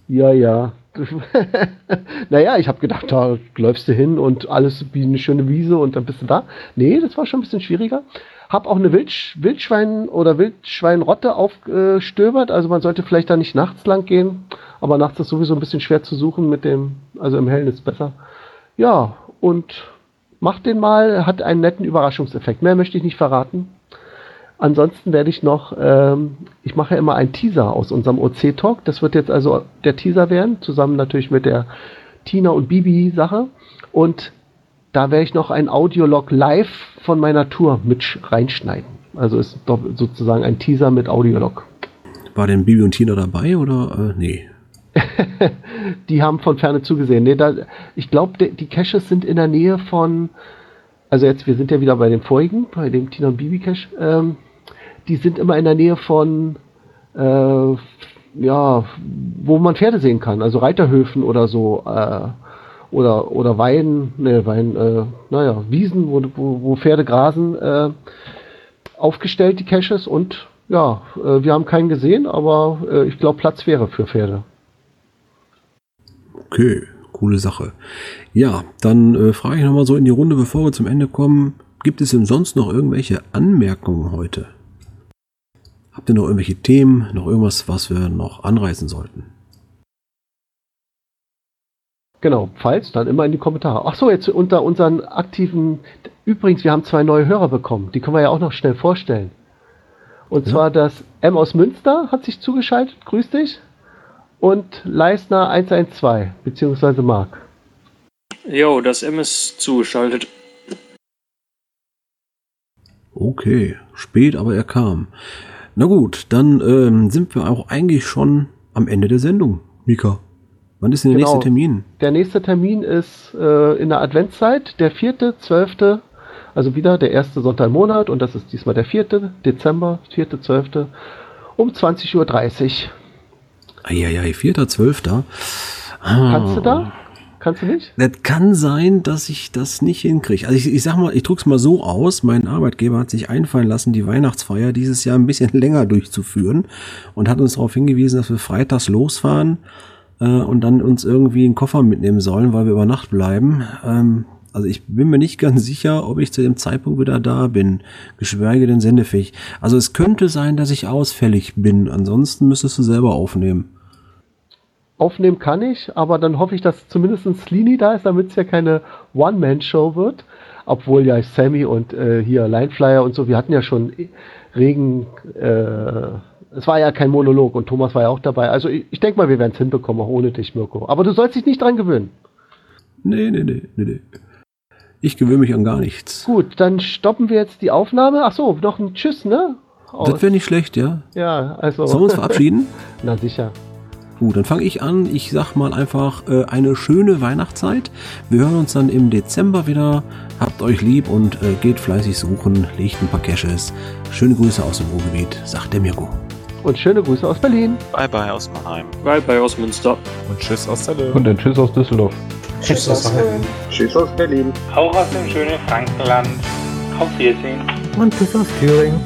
Ja, ja. naja, ich habe gedacht, da läufst du hin und alles wie eine schöne Wiese und dann bist du da. Nee, das war schon ein bisschen schwieriger. Hab auch eine Wildsch Wildschwein- oder Wildschweinrotte aufgestöbert. Also man sollte vielleicht da nicht nachts lang gehen. Aber nachts ist sowieso ein bisschen schwer zu suchen mit dem, also im Hellen ist besser. Ja, und macht den mal, hat einen netten Überraschungseffekt. Mehr möchte ich nicht verraten. Ansonsten werde ich noch, ähm, ich mache ja immer einen Teaser aus unserem OC-Talk. Das wird jetzt also der Teaser werden, zusammen natürlich mit der Tina und Bibi-Sache. Und da werde ich noch ein Audiolog live von meiner Tour mit reinschneiden. Also ist doch sozusagen ein Teaser mit Audiolog. War denn Bibi und Tina dabei oder äh, nee? die haben von ferne zugesehen. Nee, da, ich glaube, die Caches sind in der Nähe von, also jetzt, wir sind ja wieder bei dem vorigen, bei dem Tina und Bibi Cache, ähm, die sind immer in der Nähe von, äh, ja, wo man Pferde sehen kann, also Reiterhöfen oder so. Äh, oder, oder Wein, ne, Wein, äh, naja, Wiesen, wo, wo, wo Pferde grasen, äh, aufgestellt, die Caches. Und ja, äh, wir haben keinen gesehen, aber äh, ich glaube, Platz wäre für Pferde. Okay, coole Sache. Ja, dann äh, frage ich nochmal so in die Runde, bevor wir zum Ende kommen. Gibt es denn sonst noch irgendwelche Anmerkungen heute? Habt ihr noch irgendwelche Themen, noch irgendwas, was wir noch anreißen sollten? Genau, falls, dann immer in die Kommentare. Ach so, jetzt unter unseren aktiven. Übrigens, wir haben zwei neue Hörer bekommen. Die können wir ja auch noch schnell vorstellen. Und ja. zwar das M aus Münster hat sich zugeschaltet. Grüß dich. Und Leisner 112, beziehungsweise Mark. Jo, das M ist zugeschaltet. Okay, spät, aber er kam. Na gut, dann ähm, sind wir auch eigentlich schon am Ende der Sendung, Mika. Wann ist denn der genau. nächste Termin? Der nächste Termin ist äh, in der Adventszeit, der 4.12., also wieder der erste Sonntag im Monat und das ist diesmal der 4. Dezember, 4.12. um 20.30 Uhr. Eieiei, 4.12. Ah. Kannst du da? Kannst du nicht? Das kann sein, dass ich das nicht hinkriege. Also ich, ich sag mal, ich drück's mal so aus, mein Arbeitgeber hat sich einfallen lassen, die Weihnachtsfeier dieses Jahr ein bisschen länger durchzuführen und hat uns darauf hingewiesen, dass wir freitags losfahren äh, und dann uns irgendwie einen Koffer mitnehmen sollen, weil wir über Nacht bleiben. Ähm, also ich bin mir nicht ganz sicher, ob ich zu dem Zeitpunkt wieder da bin, geschweige denn sendefähig. Also es könnte sein, dass ich ausfällig bin. Ansonsten müsstest du selber aufnehmen. Aufnehmen kann ich, aber dann hoffe ich, dass zumindest Slini da ist, damit es ja keine One-Man-Show wird. Obwohl ja Sammy und äh, hier Lineflyer und so, wir hatten ja schon regen äh, es war ja kein Monolog und Thomas war ja auch dabei. Also ich, ich denke mal, wir werden es hinbekommen, auch ohne dich, Mirko. Aber du sollst dich nicht dran gewöhnen. Nee, nee, nee, nee, nee. Ich gewöhne mich an gar nichts. Gut, dann stoppen wir jetzt die Aufnahme. Ach so, noch ein Tschüss, ne? Aus- Das wäre nicht schlecht, ja. ja, also. Sollen wir uns verabschieden? Na sicher. Gut, dann fange ich an. Ich sag mal einfach äh, eine schöne Weihnachtszeit. Wir hören uns dann im Dezember wieder. Habt euch lieb und äh, geht fleißig suchen. Legt ein paar Caches. Schöne Grüße aus dem Ruhrgebiet, sagt der Mirko. Und schöne Grüße aus Berlin. Bye bye aus Mannheim. Bye bye aus Münster. Und tschüss aus Celle. Und dann Tschüss aus Düsseldorf. Tschüss aus Heim. Tschüss aus Berlin. Auch aus dem schönen Frankenland. Auf Wiedersehen. Und bis aus Thüringen.